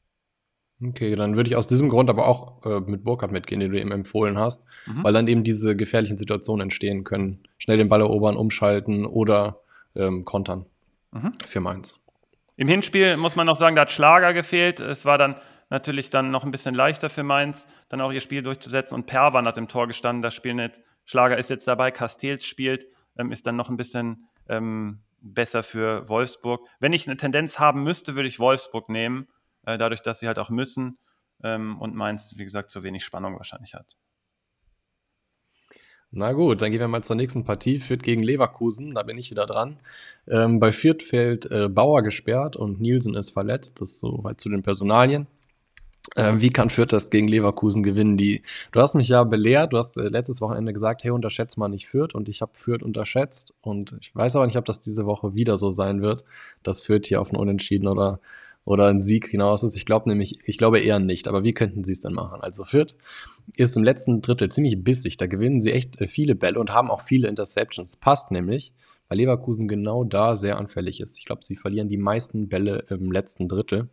Okay, dann würde ich aus diesem Grund aber auch äh, mit Burkhardt mitgehen, den du eben empfohlen hast, mhm. weil dann eben diese gefährlichen Situationen entstehen können. Schnell den Ball erobern, umschalten oder ähm, kontern mhm. für Mainz. Im Hinspiel muss man noch sagen, da hat Schlager gefehlt. Es war dann natürlich dann noch ein bisschen leichter für Mainz, dann auch ihr Spiel durchzusetzen. Und Perwan hat im Tor gestanden. Das Spiel nicht. Schlager ist jetzt dabei, Castells spielt, ähm, ist dann noch ein bisschen ähm, besser für Wolfsburg. Wenn ich eine Tendenz haben müsste, würde ich Wolfsburg nehmen äh, dadurch, dass sie halt auch müssen ähm, und Mainz, wie gesagt, zu wenig Spannung wahrscheinlich hat. Na gut, dann gehen wir mal zur nächsten Partie. Fürth gegen Leverkusen, da bin ich wieder dran. Ähm, bei Fürth fällt äh, Bauer gesperrt und Nielsen ist verletzt. Das ist soweit zu den Personalien. Ähm, wie kann Fürth das gegen Leverkusen gewinnen? Die, du hast mich ja belehrt, du hast äh, letztes Wochenende gesagt, hey, unterschätzt mal nicht Fürth und ich habe Fürth unterschätzt und ich weiß aber nicht, ob das diese Woche wieder so sein wird, dass Fürth hier auf ein Unentschieden oder oder ein Sieg hinaus ist. Ich glaube nämlich, ich glaube eher nicht. Aber wie könnten sie es denn machen? Also Fürth ist im letzten Drittel ziemlich bissig. Da gewinnen sie echt äh, viele Bälle und haben auch viele Interceptions. Passt nämlich, weil Leverkusen genau da sehr anfällig ist. Ich glaube, sie verlieren die meisten Bälle im letzten Drittel.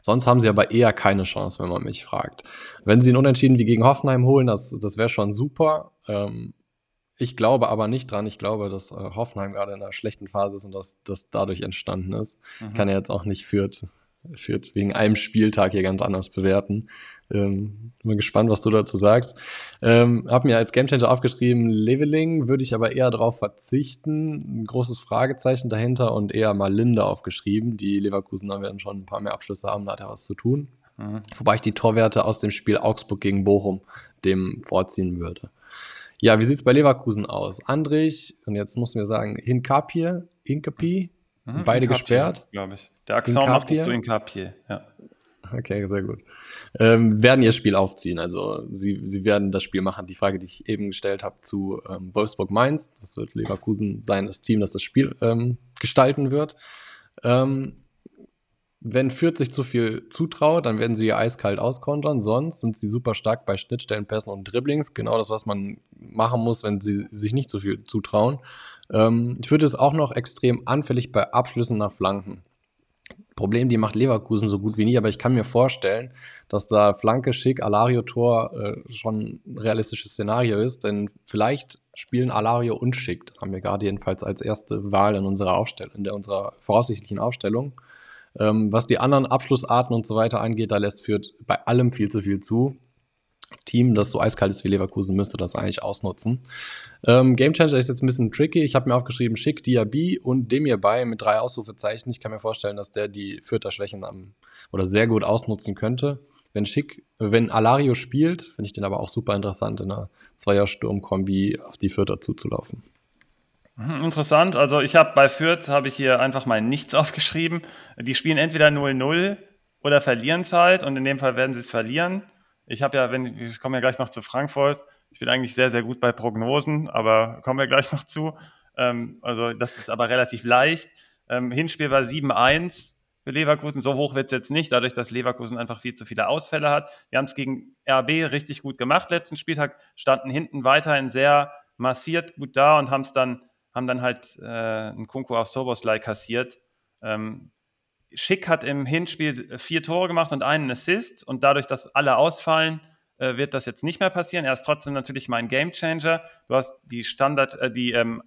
Sonst haben sie aber eher keine Chance, wenn man mich fragt. Wenn sie einen Unentschieden wie gegen Hoffenheim holen, das, das wäre schon super. Ähm, ich glaube aber nicht dran. Ich glaube, dass äh, Hoffenheim gerade in einer schlechten Phase ist und dass das dadurch entstanden ist. Mhm. Kann er jetzt auch nicht Fürth, Fürth wegen einem Spieltag hier ganz anders bewerten. Ähm, bin gespannt, was du dazu sagst. Ähm, hab mir als Gamechanger aufgeschrieben, Leveling würde ich aber eher darauf verzichten. Ein großes Fragezeichen dahinter und eher mal Linde aufgeschrieben. Die Leverkusener werden schon ein paar mehr Abschlüsse haben, da hat er was zu tun. Mhm. Wobei ich die Torwerte aus dem Spiel Augsburg gegen Bochum dem vorziehen würde. Ja, wie sieht es bei Leverkusen aus? Andrich, und jetzt muss mir sagen, Hinkapie, Inkapi, mhm, beide Inkapie, gesperrt. glaube ich. Der Axon macht es zu Hinkapie, ja. Okay, sehr gut. Ähm, werden ihr Spiel aufziehen. Also sie, sie werden das Spiel machen. Die Frage, die ich eben gestellt habe zu ähm, Wolfsburg-Mainz, das wird Leverkusen sein, das Team, das das Spiel ähm, gestalten wird. Ähm, wenn Fürth sich zu viel zutraut, dann werden sie eiskalt auskontern. Sonst sind sie super stark bei Schnittstellenpässen und Dribblings. Genau das, was man machen muss, wenn sie sich nicht zu viel zutrauen. Ähm, Fürth ist auch noch extrem anfällig bei Abschlüssen nach Flanken. Problem, die macht Leverkusen so gut wie nie, aber ich kann mir vorstellen, dass da Flanke, Schick, Alario-Tor äh, schon ein realistisches Szenario ist, denn vielleicht spielen Alario und Schick, haben wir gerade jedenfalls als erste Wahl in unserer Aufstellung, in der, unserer voraussichtlichen Aufstellung. Ähm, was die anderen Abschlussarten und so weiter angeht, da lässt Fürth bei allem viel zu viel zu. Team, das so eiskalt ist wie Leverkusen, müsste das eigentlich ausnutzen. Ähm, Game Changer ist jetzt ein bisschen tricky. Ich habe mir aufgeschrieben, Schick, Diaby und Demir bei mit drei Ausrufezeichen. Ich kann mir vorstellen, dass der die Fürther Schwächen am, oder sehr gut ausnutzen könnte. Wenn Schick, wenn Alario spielt, finde ich den aber auch super interessant, in einer Zweier-Sturm-Kombi auf die Fürther zuzulaufen. Mhm, interessant. Also ich habe bei Fürth habe ich hier einfach mal nichts aufgeschrieben. Die spielen entweder 0-0 oder verlieren es halt und in dem Fall werden sie es verlieren. Ich habe ja, wenn ich komme ja gleich noch zu Frankfurt. Ich bin eigentlich sehr sehr gut bei Prognosen, aber kommen wir gleich noch zu. Ähm, also das ist aber relativ leicht. Ähm, Hinspiel war 7-1 für Leverkusen. So hoch wird es jetzt nicht, dadurch, dass Leverkusen einfach viel zu viele Ausfälle hat. Wir haben es gegen RB richtig gut gemacht letzten Spieltag, standen hinten weiterhin sehr massiert gut da und haben es dann haben dann halt äh, einen Kunku auf Soboslai kassiert. Ähm, Schick hat im Hinspiel vier Tore gemacht und einen Assist und dadurch, dass alle ausfallen, äh, wird das jetzt nicht mehr passieren. Er ist trotzdem natürlich mein Gamechanger. Du hast die Standard, äh, die, ähm,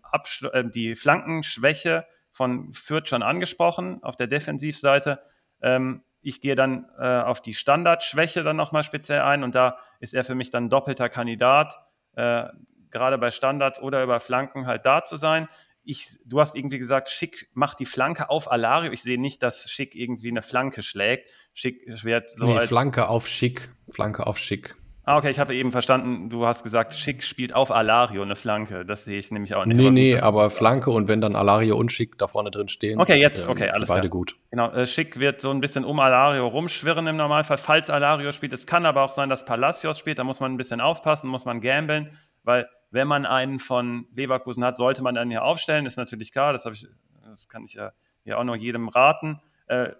äh, die Flankenschwäche von Fürth schon angesprochen auf der Defensivseite. Ähm, ich gehe dann äh, auf die Standardschwäche dann nochmal speziell ein und da ist er für mich dann doppelter Kandidat. Äh, gerade bei Standards oder über Flanken halt da zu sein. Ich, du hast irgendwie gesagt, Schick macht die Flanke auf Alario. Ich sehe nicht, dass Schick irgendwie eine Flanke schlägt. Schick wird so. Nee, Flanke auf Schick. Flanke auf Schick. Ah, okay, ich habe eben verstanden, du hast gesagt, Schick spielt auf Alario eine Flanke. Das sehe ich nämlich auch nicht. Nee, nee, aber Flanke und wenn dann Alario und Schick da vorne drin stehen. Okay, jetzt, ähm, okay, alles Beide klar. gut. Genau, äh, Schick wird so ein bisschen um Alario rumschwirren im Normalfall, falls Alario spielt. Es kann aber auch sein, dass Palacios spielt, da muss man ein bisschen aufpassen, muss man gambeln weil wenn man einen von Leverkusen hat, sollte man dann hier aufstellen, ist natürlich klar, das, ich, das kann ich ja hier auch noch jedem raten. Äh,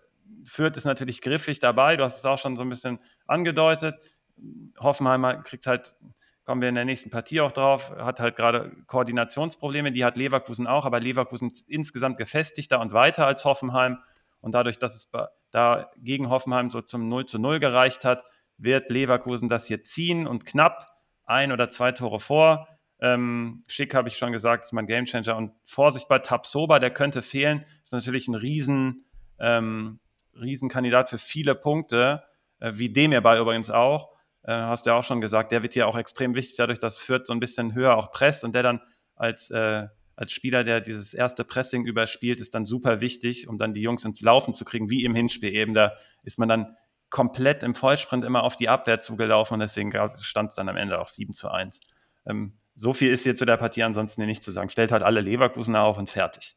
Fürth ist natürlich griffig dabei, du hast es auch schon so ein bisschen angedeutet. Hoffenheimer kriegt halt, kommen wir in der nächsten Partie auch drauf, hat halt gerade Koordinationsprobleme, die hat Leverkusen auch, aber Leverkusen insgesamt gefestigter und weiter als Hoffenheim. Und dadurch, dass es da gegen Hoffenheim so zum 0 zu 0 gereicht hat, wird Leverkusen das hier ziehen und knapp ein oder zwei Tore vor. Ähm, Schick habe ich schon gesagt, ist mein Gamechanger. Und Vorsicht bei Tabsoba, der könnte fehlen. Ist natürlich ein riesen, ähm, Riesenkandidat für viele Punkte, äh, wie dem Ball übrigens auch. Äh, hast du ja auch schon gesagt, der wird hier auch extrem wichtig, dadurch, dass Fürth so ein bisschen höher auch presst und der dann als, äh, als Spieler, der dieses erste Pressing überspielt, ist dann super wichtig, um dann die Jungs ins Laufen zu kriegen, wie im Hinspiel eben. Da ist man dann komplett im Vollsprint immer auf die Abwehr zugelaufen und deswegen stand es dann am Ende auch 7 zu 1. Ähm, so viel ist hier zu der Partie ansonsten nicht zu sagen. Stellt halt alle Leverkusen auf und fertig.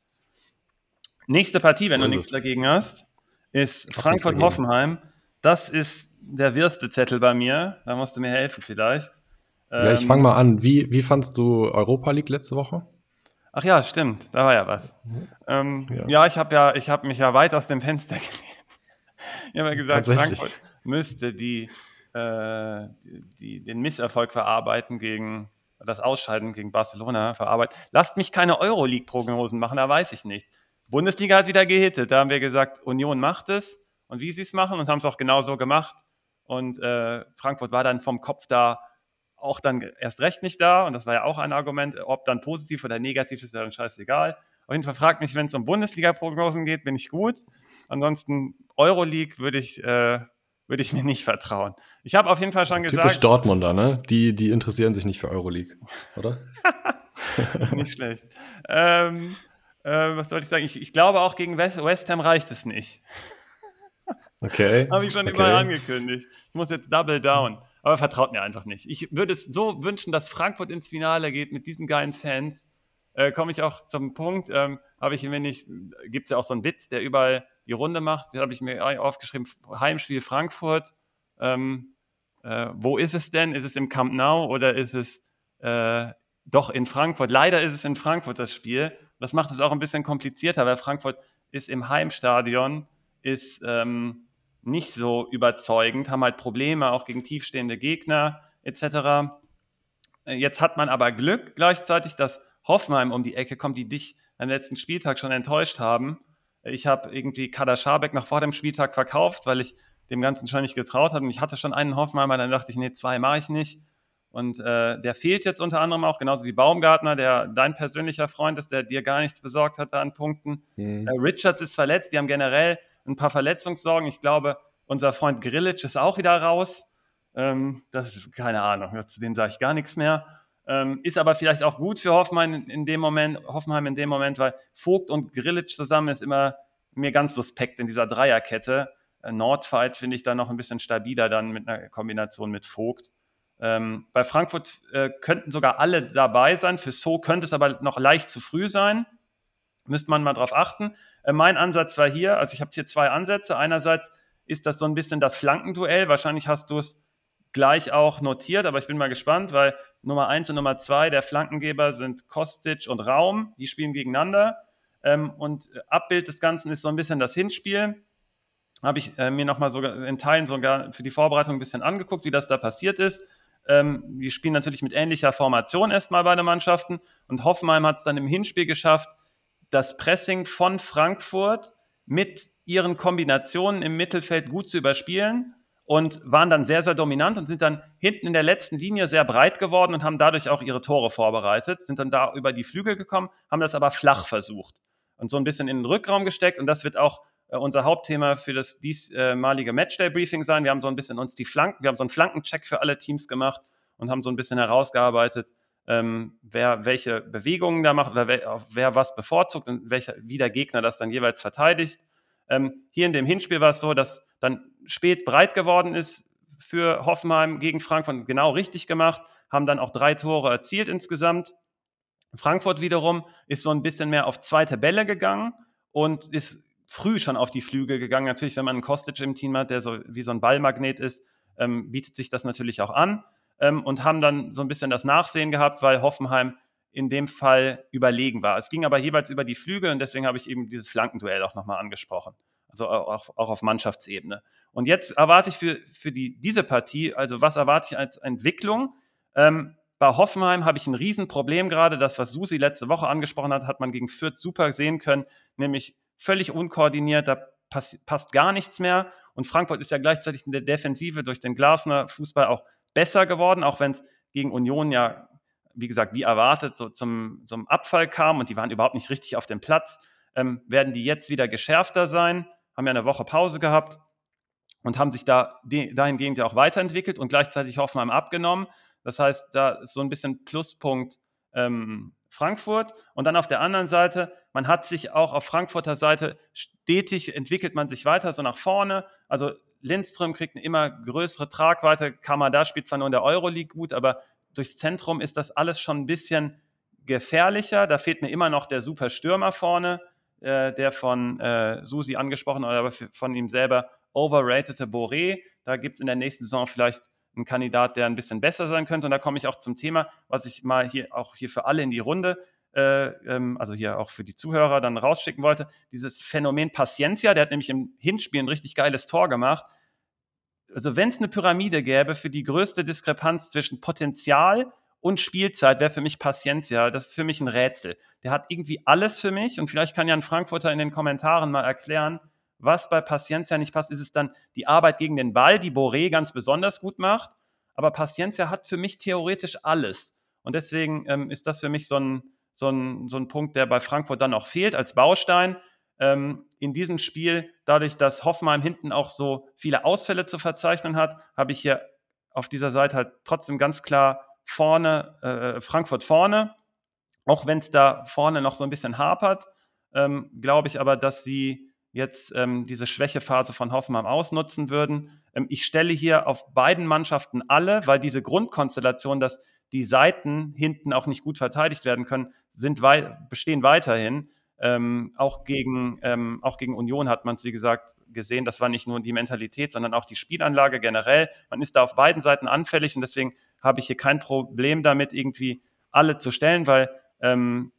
Nächste Partie, wenn so du nichts es. dagegen hast, ist Frankfurt-Hoffenheim. Das ist der wirste Zettel bei mir. Da musst du mir helfen vielleicht. Ja, ich fange ähm, mal an. Wie, wie fandst du Europa League letzte Woche? Ach ja, stimmt. Da war ja was. Ähm, ja. ja. ich habe ja, hab mich ja weit aus dem Fenster gelegt. ich habe ja gesagt, Frankfurt müsste die, äh, die, die, den Misserfolg verarbeiten gegen das Ausscheiden gegen Barcelona verarbeiten. Lasst mich keine Euroleague-Prognosen machen, da weiß ich nicht. Bundesliga hat wieder gehittet. Da haben wir gesagt, Union macht es und wie sie es machen und haben es auch genau so gemacht. Und äh, Frankfurt war dann vom Kopf da auch dann erst recht nicht da. Und das war ja auch ein Argument, ob dann positiv oder negativ ist ja dann scheißegal. Auf jeden Fall fragt mich, wenn es um Bundesliga-Prognosen geht, bin ich gut. Ansonsten Euroleague würde ich, äh, würde ich mir nicht vertrauen. Ich habe auf jeden Fall schon Typisch gesagt. Typisch Dortmunder, ne? Die, die interessieren sich nicht für Euroleague, oder? nicht schlecht. Ähm, äh, was soll ich sagen? Ich, ich glaube auch gegen West, West Ham reicht es nicht. Okay. Habe ich schon okay. überall angekündigt. Ich muss jetzt double down. Aber vertraut mir einfach nicht. Ich würde es so wünschen, dass Frankfurt ins Finale geht mit diesen geilen Fans. Äh, Komme ich auch zum Punkt. Ähm, habe ich mir gibt es ja auch so einen Witz, der überall die Runde macht. Den habe ich mir aufgeschrieben: Heimspiel Frankfurt. Ähm, äh, wo ist es denn? Ist es im Camp Nou oder ist es äh, doch in Frankfurt? Leider ist es in Frankfurt das Spiel. Das macht es auch ein bisschen komplizierter, weil Frankfurt ist im Heimstadion, ist ähm, nicht so überzeugend, haben halt Probleme auch gegen tiefstehende Gegner etc. Äh, jetzt hat man aber Glück gleichzeitig, dass Hoffenheim um die Ecke kommt, die dich am letzten Spieltag schon enttäuscht haben. Ich habe irgendwie Kader Scharbeck noch vor dem Spieltag verkauft, weil ich dem Ganzen schon nicht getraut habe. Und ich hatte schon einen Hoffenheimer, dann dachte ich, nee, zwei mache ich nicht. Und äh, der fehlt jetzt unter anderem auch, genauso wie Baumgartner, der dein persönlicher Freund ist, der dir gar nichts besorgt hat an Punkten. Mhm. Äh, Richards ist verletzt, die haben generell ein paar Verletzungssorgen. Ich glaube, unser Freund Grillitsch ist auch wieder raus. Ähm, das ist keine Ahnung, zu dem sage ich gar nichts mehr. Ähm, ist aber vielleicht auch gut für Hoffenheim in dem Moment, Hoffenheim in dem Moment, weil Vogt und Grillitsch zusammen ist immer mir ganz suspekt in dieser Dreierkette. Äh, Nordfight finde ich da noch ein bisschen stabiler dann mit einer Kombination mit Vogt. Ähm, bei Frankfurt äh, könnten sogar alle dabei sein. Für So könnte es aber noch leicht zu früh sein. Müsste man mal drauf achten. Äh, mein Ansatz war hier, also ich habe hier zwei Ansätze. Einerseits ist das so ein bisschen das Flankenduell. Wahrscheinlich hast du es gleich auch notiert, aber ich bin mal gespannt, weil Nummer 1 und Nummer 2 der Flankengeber sind Kostic und Raum. Die spielen gegeneinander. Ähm, und Abbild des Ganzen ist so ein bisschen das Hinspiel. Habe ich äh, mir nochmal sogar in Teilen sogar für die Vorbereitung ein bisschen angeguckt, wie das da passiert ist. Ähm, wir spielen natürlich mit ähnlicher Formation erstmal beide Mannschaften und Hoffenheim hat es dann im Hinspiel geschafft, das Pressing von Frankfurt mit ihren Kombinationen im Mittelfeld gut zu überspielen und waren dann sehr, sehr dominant und sind dann hinten in der letzten Linie sehr breit geworden und haben dadurch auch ihre Tore vorbereitet, sind dann da über die Flügel gekommen, haben das aber flach versucht und so ein bisschen in den Rückraum gesteckt und das wird auch äh, unser Hauptthema für das diesmalige Matchday-Briefing sein. Wir haben so ein bisschen uns die Flanken, wir haben so einen Flankencheck für alle Teams gemacht und haben so ein bisschen herausgearbeitet, ähm, wer welche Bewegungen da macht oder wer, wer was bevorzugt und welcher, wie der Gegner das dann jeweils verteidigt. Ähm, hier in dem Hinspiel war es so, dass dann spät breit geworden ist für Hoffenheim gegen Frankfurt, genau richtig gemacht, haben dann auch drei Tore erzielt insgesamt. Frankfurt wiederum ist so ein bisschen mehr auf zweite Bälle gegangen und ist früh schon auf die Flügel gegangen. Natürlich, wenn man einen Kostic im Team hat, der so wie so ein Ballmagnet ist, ähm, bietet sich das natürlich auch an. ähm, und haben dann so ein bisschen das Nachsehen gehabt, weil Hoffenheim in dem Fall überlegen war. Es ging aber jeweils über die Flügel und deswegen habe ich eben dieses Flankenduell auch nochmal angesprochen. Also auch, auch auf Mannschaftsebene. Und jetzt erwarte ich für, für die, diese Partie, also was erwarte ich als Entwicklung? Ähm, bei Hoffenheim habe ich ein Riesenproblem gerade. Das, was Susi letzte Woche angesprochen hat, hat man gegen Fürth super sehen können, nämlich völlig unkoordiniert, da pass, passt gar nichts mehr. Und Frankfurt ist ja gleichzeitig in der Defensive durch den Glasner Fußball auch besser geworden, auch wenn es gegen Union ja wie gesagt, wie erwartet, so zum, zum Abfall kam und die waren überhaupt nicht richtig auf dem Platz, ähm, werden die jetzt wieder geschärfter sein, haben ja eine Woche Pause gehabt und haben sich da dahingehend ja auch weiterentwickelt und gleichzeitig Hoffenheim abgenommen. Das heißt, da ist so ein bisschen Pluspunkt ähm, Frankfurt. Und dann auf der anderen Seite, man hat sich auch auf Frankfurter Seite stetig entwickelt man sich weiter so nach vorne. Also Lindström kriegt eine immer größere Tragweite. Kamada spielt zwar nur in der Euroleague gut, aber durchs Zentrum ist das alles schon ein bisschen gefährlicher. Da fehlt mir immer noch der super Stürmer vorne, äh, der von äh, Susi angesprochen oder aber von ihm selber overratete Boré. Da gibt es in der nächsten Saison vielleicht einen Kandidat, der ein bisschen besser sein könnte. Und da komme ich auch zum Thema, was ich mal hier auch hier für alle in die Runde, äh, ähm, also hier auch für die Zuhörer dann rausschicken wollte. Dieses Phänomen Paciencia, der hat nämlich im Hinspiel ein richtig geiles Tor gemacht also wenn es eine Pyramide gäbe für die größte Diskrepanz zwischen Potenzial und Spielzeit, wäre für mich Paciencia. Das ist für mich ein Rätsel. Der hat irgendwie alles für mich und vielleicht kann ja ein Frankfurter in den Kommentaren mal erklären, was bei Paciencia nicht passt. Ist es dann die Arbeit gegen den Ball, die Boré ganz besonders gut macht? Aber Paciencia hat für mich theoretisch alles. Und deswegen ähm, ist das für mich so ein, so, ein, so ein Punkt, der bei Frankfurt dann auch fehlt als Baustein ähm, in diesem Spiel, dadurch, dass Hoffenheim hinten auch so viele Ausfälle zu verzeichnen hat, habe ich hier auf dieser Seite halt trotzdem ganz klar vorne, äh, Frankfurt vorne. Auch wenn es da vorne noch so ein bisschen hapert, ähm, glaube ich aber, dass sie jetzt ähm, diese Schwächephase von Hoffenheim ausnutzen würden. Ähm, ich stelle hier auf beiden Mannschaften alle, weil diese Grundkonstellation, dass die Seiten hinten auch nicht gut verteidigt werden können, sind wei bestehen weiterhin. Ähm, auch, gegen, ähm, auch gegen Union hat man es, wie gesagt, gesehen. Das war nicht nur die Mentalität, sondern auch die Spielanlage generell. Man ist da auf beiden Seiten anfällig und deswegen habe ich hier kein Problem damit, irgendwie alle zu stellen, weil, ähm,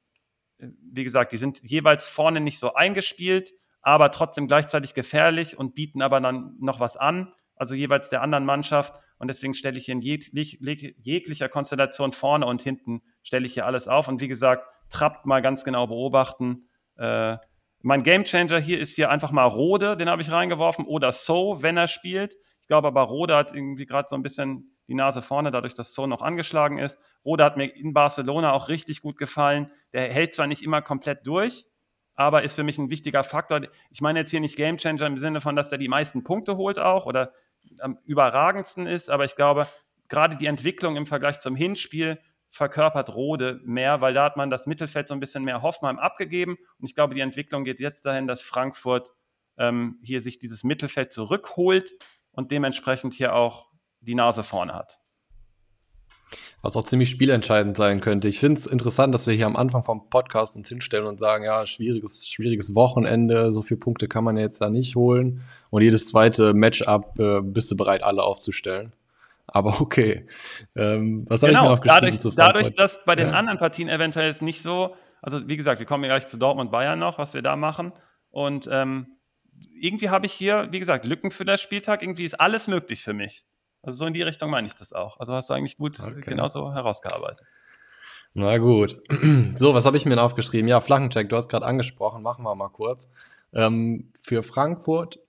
wie gesagt, die sind jeweils vorne nicht so eingespielt, aber trotzdem gleichzeitig gefährlich und bieten aber dann noch was an, also jeweils der anderen Mannschaft. Und deswegen stelle ich hier in jeg jeglicher Konstellation vorne und hinten stelle ich hier alles auf. Und wie gesagt, Trapp mal ganz genau beobachten äh, mein Gamechanger hier ist hier einfach mal Rode, den habe ich reingeworfen, oder So, wenn er spielt. Ich glaube aber, Rode hat irgendwie gerade so ein bisschen die Nase vorne, dadurch, dass So noch angeschlagen ist. Rode hat mir in Barcelona auch richtig gut gefallen. Der hält zwar nicht immer komplett durch, aber ist für mich ein wichtiger Faktor. Ich meine jetzt hier nicht Gamechanger im Sinne von, dass der die meisten Punkte holt auch oder am überragendsten ist, aber ich glaube, gerade die Entwicklung im Vergleich zum Hinspiel verkörpert Rode mehr, weil da hat man das Mittelfeld so ein bisschen mehr Hoffmann abgegeben. Und ich glaube, die Entwicklung geht jetzt dahin, dass Frankfurt ähm, hier sich dieses Mittelfeld zurückholt und dementsprechend hier auch die Nase vorne hat. Was auch ziemlich spielentscheidend sein könnte. Ich finde es interessant, dass wir hier am Anfang vom Podcast uns hinstellen und sagen, ja, schwieriges, schwieriges Wochenende, so viele Punkte kann man jetzt da nicht holen. Und jedes zweite Matchup äh, bist du bereit, alle aufzustellen. Aber okay. Ähm, was genau, habe ich mir aufgeschrieben dadurch, zu Dadurch, dass bei den ja. anderen Partien eventuell nicht so, also wie gesagt, wir kommen ja gleich zu Dortmund Bayern noch, was wir da machen. Und ähm, irgendwie habe ich hier, wie gesagt, Lücken für das Spieltag. Irgendwie ist alles möglich für mich. Also so in die Richtung meine ich das auch. Also hast du eigentlich gut okay. genauso herausgearbeitet. Na gut. So, was habe ich mir denn aufgeschrieben? Ja, Flankencheck, du hast gerade angesprochen, machen wir mal kurz. Ähm, für Frankfurt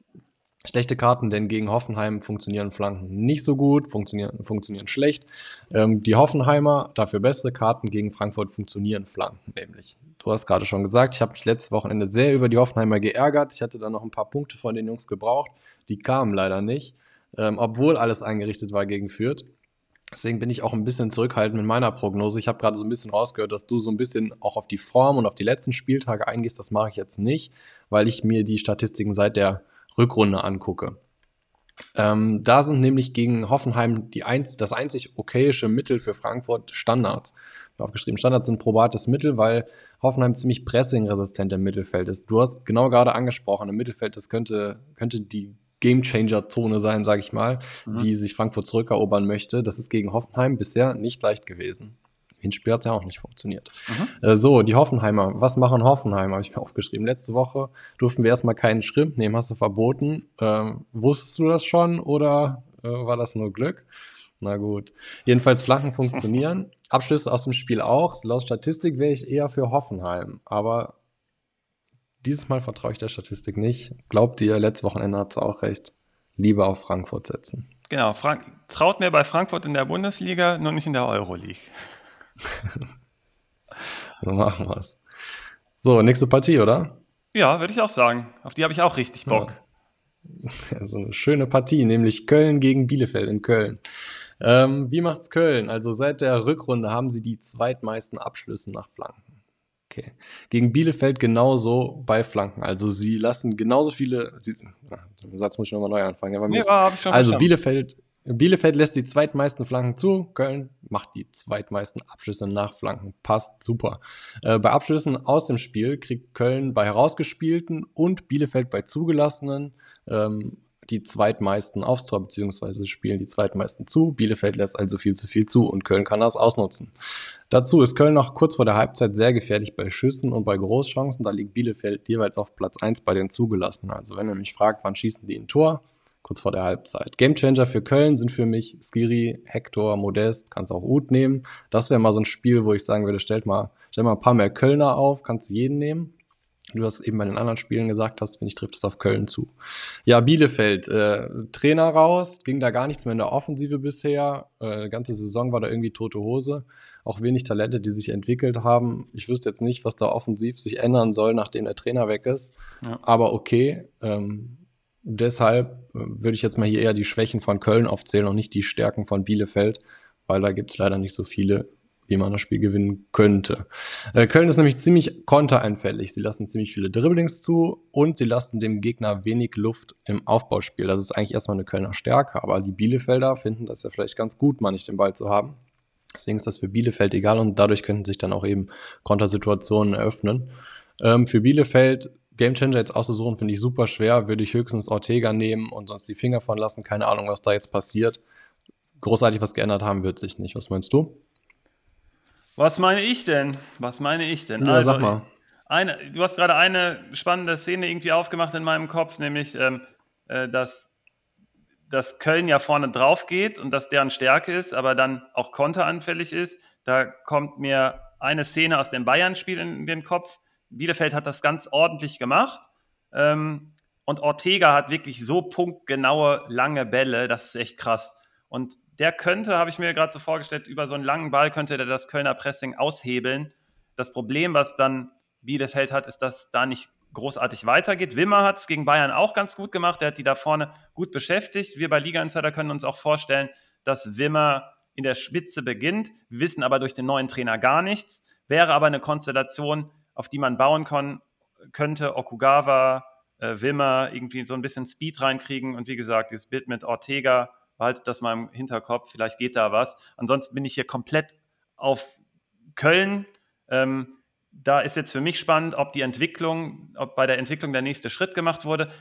Schlechte Karten, denn gegen Hoffenheim funktionieren Flanken nicht so gut, funktionieren, funktionieren schlecht. Ähm, die Hoffenheimer, dafür bessere Karten, gegen Frankfurt funktionieren Flanken nämlich. Du hast gerade schon gesagt, ich habe mich letztes Wochenende sehr über die Hoffenheimer geärgert. Ich hatte da noch ein paar Punkte von den Jungs gebraucht. Die kamen leider nicht, ähm, obwohl alles eingerichtet war gegen Fürth. Deswegen bin ich auch ein bisschen zurückhaltend mit meiner Prognose. Ich habe gerade so ein bisschen rausgehört, dass du so ein bisschen auch auf die Form und auf die letzten Spieltage eingehst. Das mache ich jetzt nicht, weil ich mir die Statistiken seit der Rückrunde angucke. Ähm, da sind nämlich gegen Hoffenheim die einz das einzig okayische Mittel für Frankfurt Standards. Aufgeschrieben, Standards sind probates Mittel, weil Hoffenheim ziemlich pressingresistent im Mittelfeld ist. Du hast genau gerade angesprochen, im Mittelfeld, das könnte, könnte die Gamechanger-Zone sein, sage ich mal, mhm. die sich Frankfurt zurückerobern möchte. Das ist gegen Hoffenheim bisher nicht leicht gewesen. Hinspiel hat es ja auch nicht funktioniert. Mhm. Äh, so, die Hoffenheimer. Was machen Hoffenheimer? Habe ich mir aufgeschrieben. Letzte Woche durften wir erstmal keinen Schrimp nehmen, hast du verboten. Ähm, wusstest du das schon oder äh, war das nur Glück? Na gut. Jedenfalls Flanken funktionieren. Abschlüsse aus dem Spiel auch. Laut Statistik wäre ich eher für Hoffenheim. Aber dieses Mal vertraue ich der Statistik nicht. Glaubt ihr, letztes Wochenende hat es auch recht. Lieber auf Frankfurt setzen. Genau, Frank traut mir bei Frankfurt in der Bundesliga, nur nicht in der Euroleague. so machen wir es. So, nächste Partie, oder? Ja, würde ich auch sagen. Auf die habe ich auch richtig Bock. Ja. so eine schöne Partie, nämlich Köln gegen Bielefeld in Köln. Ähm, wie macht's Köln? Also seit der Rückrunde haben sie die zweitmeisten Abschlüsse nach Flanken. Okay. Gegen Bielefeld genauso bei Flanken. Also sie lassen genauso viele. Sie, den Satz muss ich nochmal neu anfangen. Ja, war, also Bielefeld, Bielefeld lässt die zweitmeisten Flanken zu. Köln macht die zweitmeisten Abschlüsse nach Flanken. Passt super. Äh, bei Abschlüssen aus dem Spiel kriegt Köln bei herausgespielten und Bielefeld bei zugelassenen ähm, die zweitmeisten aufs Tor, beziehungsweise spielen die zweitmeisten zu. Bielefeld lässt also viel zu viel zu und Köln kann das ausnutzen. Dazu ist Köln noch kurz vor der Halbzeit sehr gefährlich bei Schüssen und bei Großchancen. Da liegt Bielefeld jeweils auf Platz 1 bei den zugelassenen. Also wenn ihr mich fragt, wann schießen die ein Tor? Kurz vor der Halbzeit. Gamechanger für Köln sind für mich Skiri, Hector, Modest, kannst auch Uth nehmen. Das wäre mal so ein Spiel, wo ich sagen würde, stellt mal, stell mal ein paar mehr Kölner auf, kannst jeden nehmen du das eben bei den anderen Spielen gesagt hast, finde ich, trifft es auf Köln zu. Ja, Bielefeld, äh, Trainer raus, ging da gar nichts mehr in der Offensive bisher. Äh, ganze Saison war da irgendwie tote Hose. Auch wenig Talente, die sich entwickelt haben. Ich wüsste jetzt nicht, was da offensiv sich ändern soll, nachdem der Trainer weg ist. Ja. Aber okay. Ähm, deshalb äh, würde ich jetzt mal hier eher die Schwächen von Köln aufzählen und nicht die Stärken von Bielefeld, weil da gibt es leider nicht so viele wie man das Spiel gewinnen könnte. Äh, Köln ist nämlich ziemlich kontereinfällig. Sie lassen ziemlich viele Dribblings zu und sie lassen dem Gegner wenig Luft im Aufbauspiel. Das ist eigentlich erstmal eine Kölner Stärke, aber die Bielefelder finden das ja vielleicht ganz gut, mal nicht den Ball zu haben. Deswegen ist das für Bielefeld egal und dadurch könnten sich dann auch eben Kontersituationen eröffnen. Ähm, für Bielefeld Gamechanger jetzt auszusuchen, finde ich super schwer. Würde ich höchstens Ortega nehmen und sonst die Finger von lassen. Keine Ahnung, was da jetzt passiert. Großartig was geändert haben wird sich nicht. Was meinst du? Was meine ich denn? Was meine ich denn? Ja, also, sag mal. Eine, du hast gerade eine spannende Szene irgendwie aufgemacht in meinem Kopf, nämlich, ähm, äh, dass, dass Köln ja vorne drauf geht und dass deren Stärke ist, aber dann auch konteranfällig ist. Da kommt mir eine Szene aus dem Bayern-Spiel in den Kopf. Bielefeld hat das ganz ordentlich gemacht. Ähm, und Ortega hat wirklich so punktgenaue, lange Bälle, das ist echt krass. Und der könnte, habe ich mir gerade so vorgestellt, über so einen langen Ball könnte der das Kölner Pressing aushebeln. Das Problem, was dann Bielefeld hat, ist, dass da nicht großartig weitergeht. Wimmer hat es gegen Bayern auch ganz gut gemacht. Der hat die da vorne gut beschäftigt. Wir bei Liga Insider können uns auch vorstellen, dass Wimmer in der Spitze beginnt. Wir wissen aber durch den neuen Trainer gar nichts. Wäre aber eine Konstellation, auf die man bauen kann, könnte. Okugawa, äh, Wimmer irgendwie so ein bisschen Speed reinkriegen. Und wie gesagt, dieses Bild mit Ortega behaltet das mal im Hinterkopf, vielleicht geht da was. Ansonsten bin ich hier komplett auf Köln. Ähm, da ist jetzt für mich spannend, ob die Entwicklung, ob bei der Entwicklung der nächste Schritt gemacht wurde.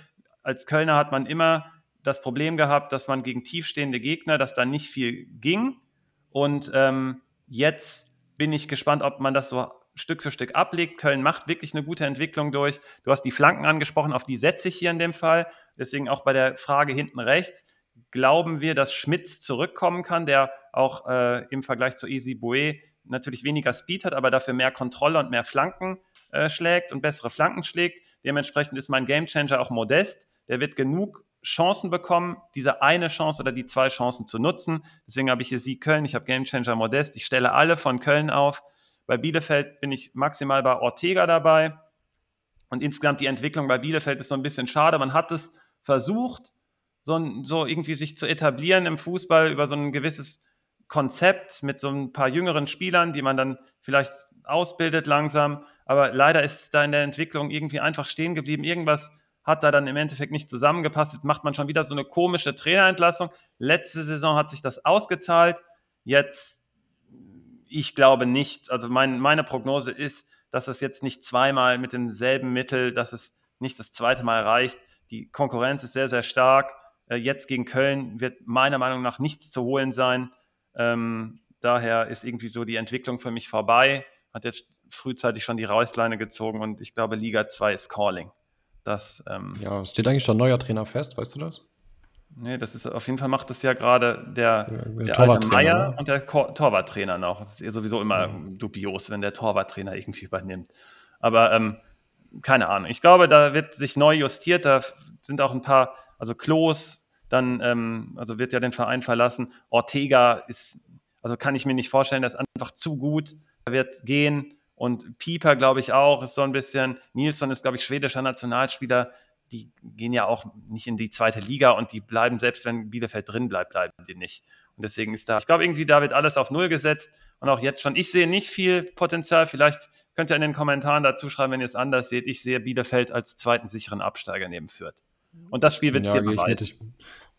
Als Kölner hat man immer das Problem gehabt, dass man gegen tiefstehende Gegner, dass da nicht viel ging. Und ähm, jetzt bin ich gespannt, ob man das so Stück für Stück ablegt. Köln macht wirklich eine gute Entwicklung durch. Du hast die Flanken angesprochen, auf die setze ich hier in dem Fall. Deswegen auch bei der Frage hinten rechts glauben wir, dass Schmitz zurückkommen kann, der auch äh, im Vergleich zu Easy Boué natürlich weniger Speed hat, aber dafür mehr Kontrolle und mehr Flanken äh, schlägt und bessere Flanken schlägt. Dementsprechend ist mein Gamechanger auch modest. Der wird genug Chancen bekommen, diese eine Chance oder die zwei Chancen zu nutzen. Deswegen habe ich hier Sieg Köln, ich habe Gamechanger modest. Ich stelle alle von Köln auf. Bei Bielefeld bin ich maximal bei Ortega dabei. Und insgesamt die Entwicklung bei Bielefeld ist so ein bisschen schade. Man hat es versucht, so, so irgendwie sich zu etablieren im Fußball über so ein gewisses Konzept mit so ein paar jüngeren Spielern, die man dann vielleicht ausbildet langsam. Aber leider ist da in der Entwicklung irgendwie einfach stehen geblieben. Irgendwas hat da dann im Endeffekt nicht zusammengepasst. Jetzt macht man schon wieder so eine komische Trainerentlassung. Letzte Saison hat sich das ausgezahlt. Jetzt, ich glaube nicht. Also mein, meine Prognose ist, dass es jetzt nicht zweimal mit demselben Mittel, dass es nicht das zweite Mal reicht Die Konkurrenz ist sehr, sehr stark. Äh, jetzt gegen Köln wird meiner Meinung nach nichts zu holen sein. Ähm, daher ist irgendwie so die Entwicklung für mich vorbei. Hat jetzt frühzeitig schon die Reißleine gezogen und ich glaube, Liga 2 ist Calling. Das, ähm, ja, steht eigentlich schon neuer Trainer fest, weißt du das? Nee, das ist auf jeden Fall macht das ja gerade der, der, der alte Meier ne? und der Torwarttrainer noch. Das ist sowieso immer mhm. dubios, wenn der Torwarttrainer irgendwie übernimmt. Aber ähm, keine Ahnung. Ich glaube, da wird sich neu justiert. Da sind auch ein paar, also Klos, dann, ähm, also wird ja den Verein verlassen. Ortega ist, also kann ich mir nicht vorstellen, der ist einfach zu gut. Er wird gehen. Und Pieper, glaube ich, auch, ist so ein bisschen. Nilsson ist, glaube ich, schwedischer Nationalspieler. Die gehen ja auch nicht in die zweite Liga und die bleiben, selbst wenn Bielefeld drin bleibt, bleiben die nicht. Und deswegen ist da, ich glaube, irgendwie da wird alles auf Null gesetzt und auch jetzt schon. Ich sehe nicht viel Potenzial. Vielleicht könnt ihr in den Kommentaren dazu schreiben, wenn ihr es anders seht. Ich sehe Bielefeld als zweiten sicheren Absteiger neben Fürth. Und das Spiel wird ja, hier beweisen.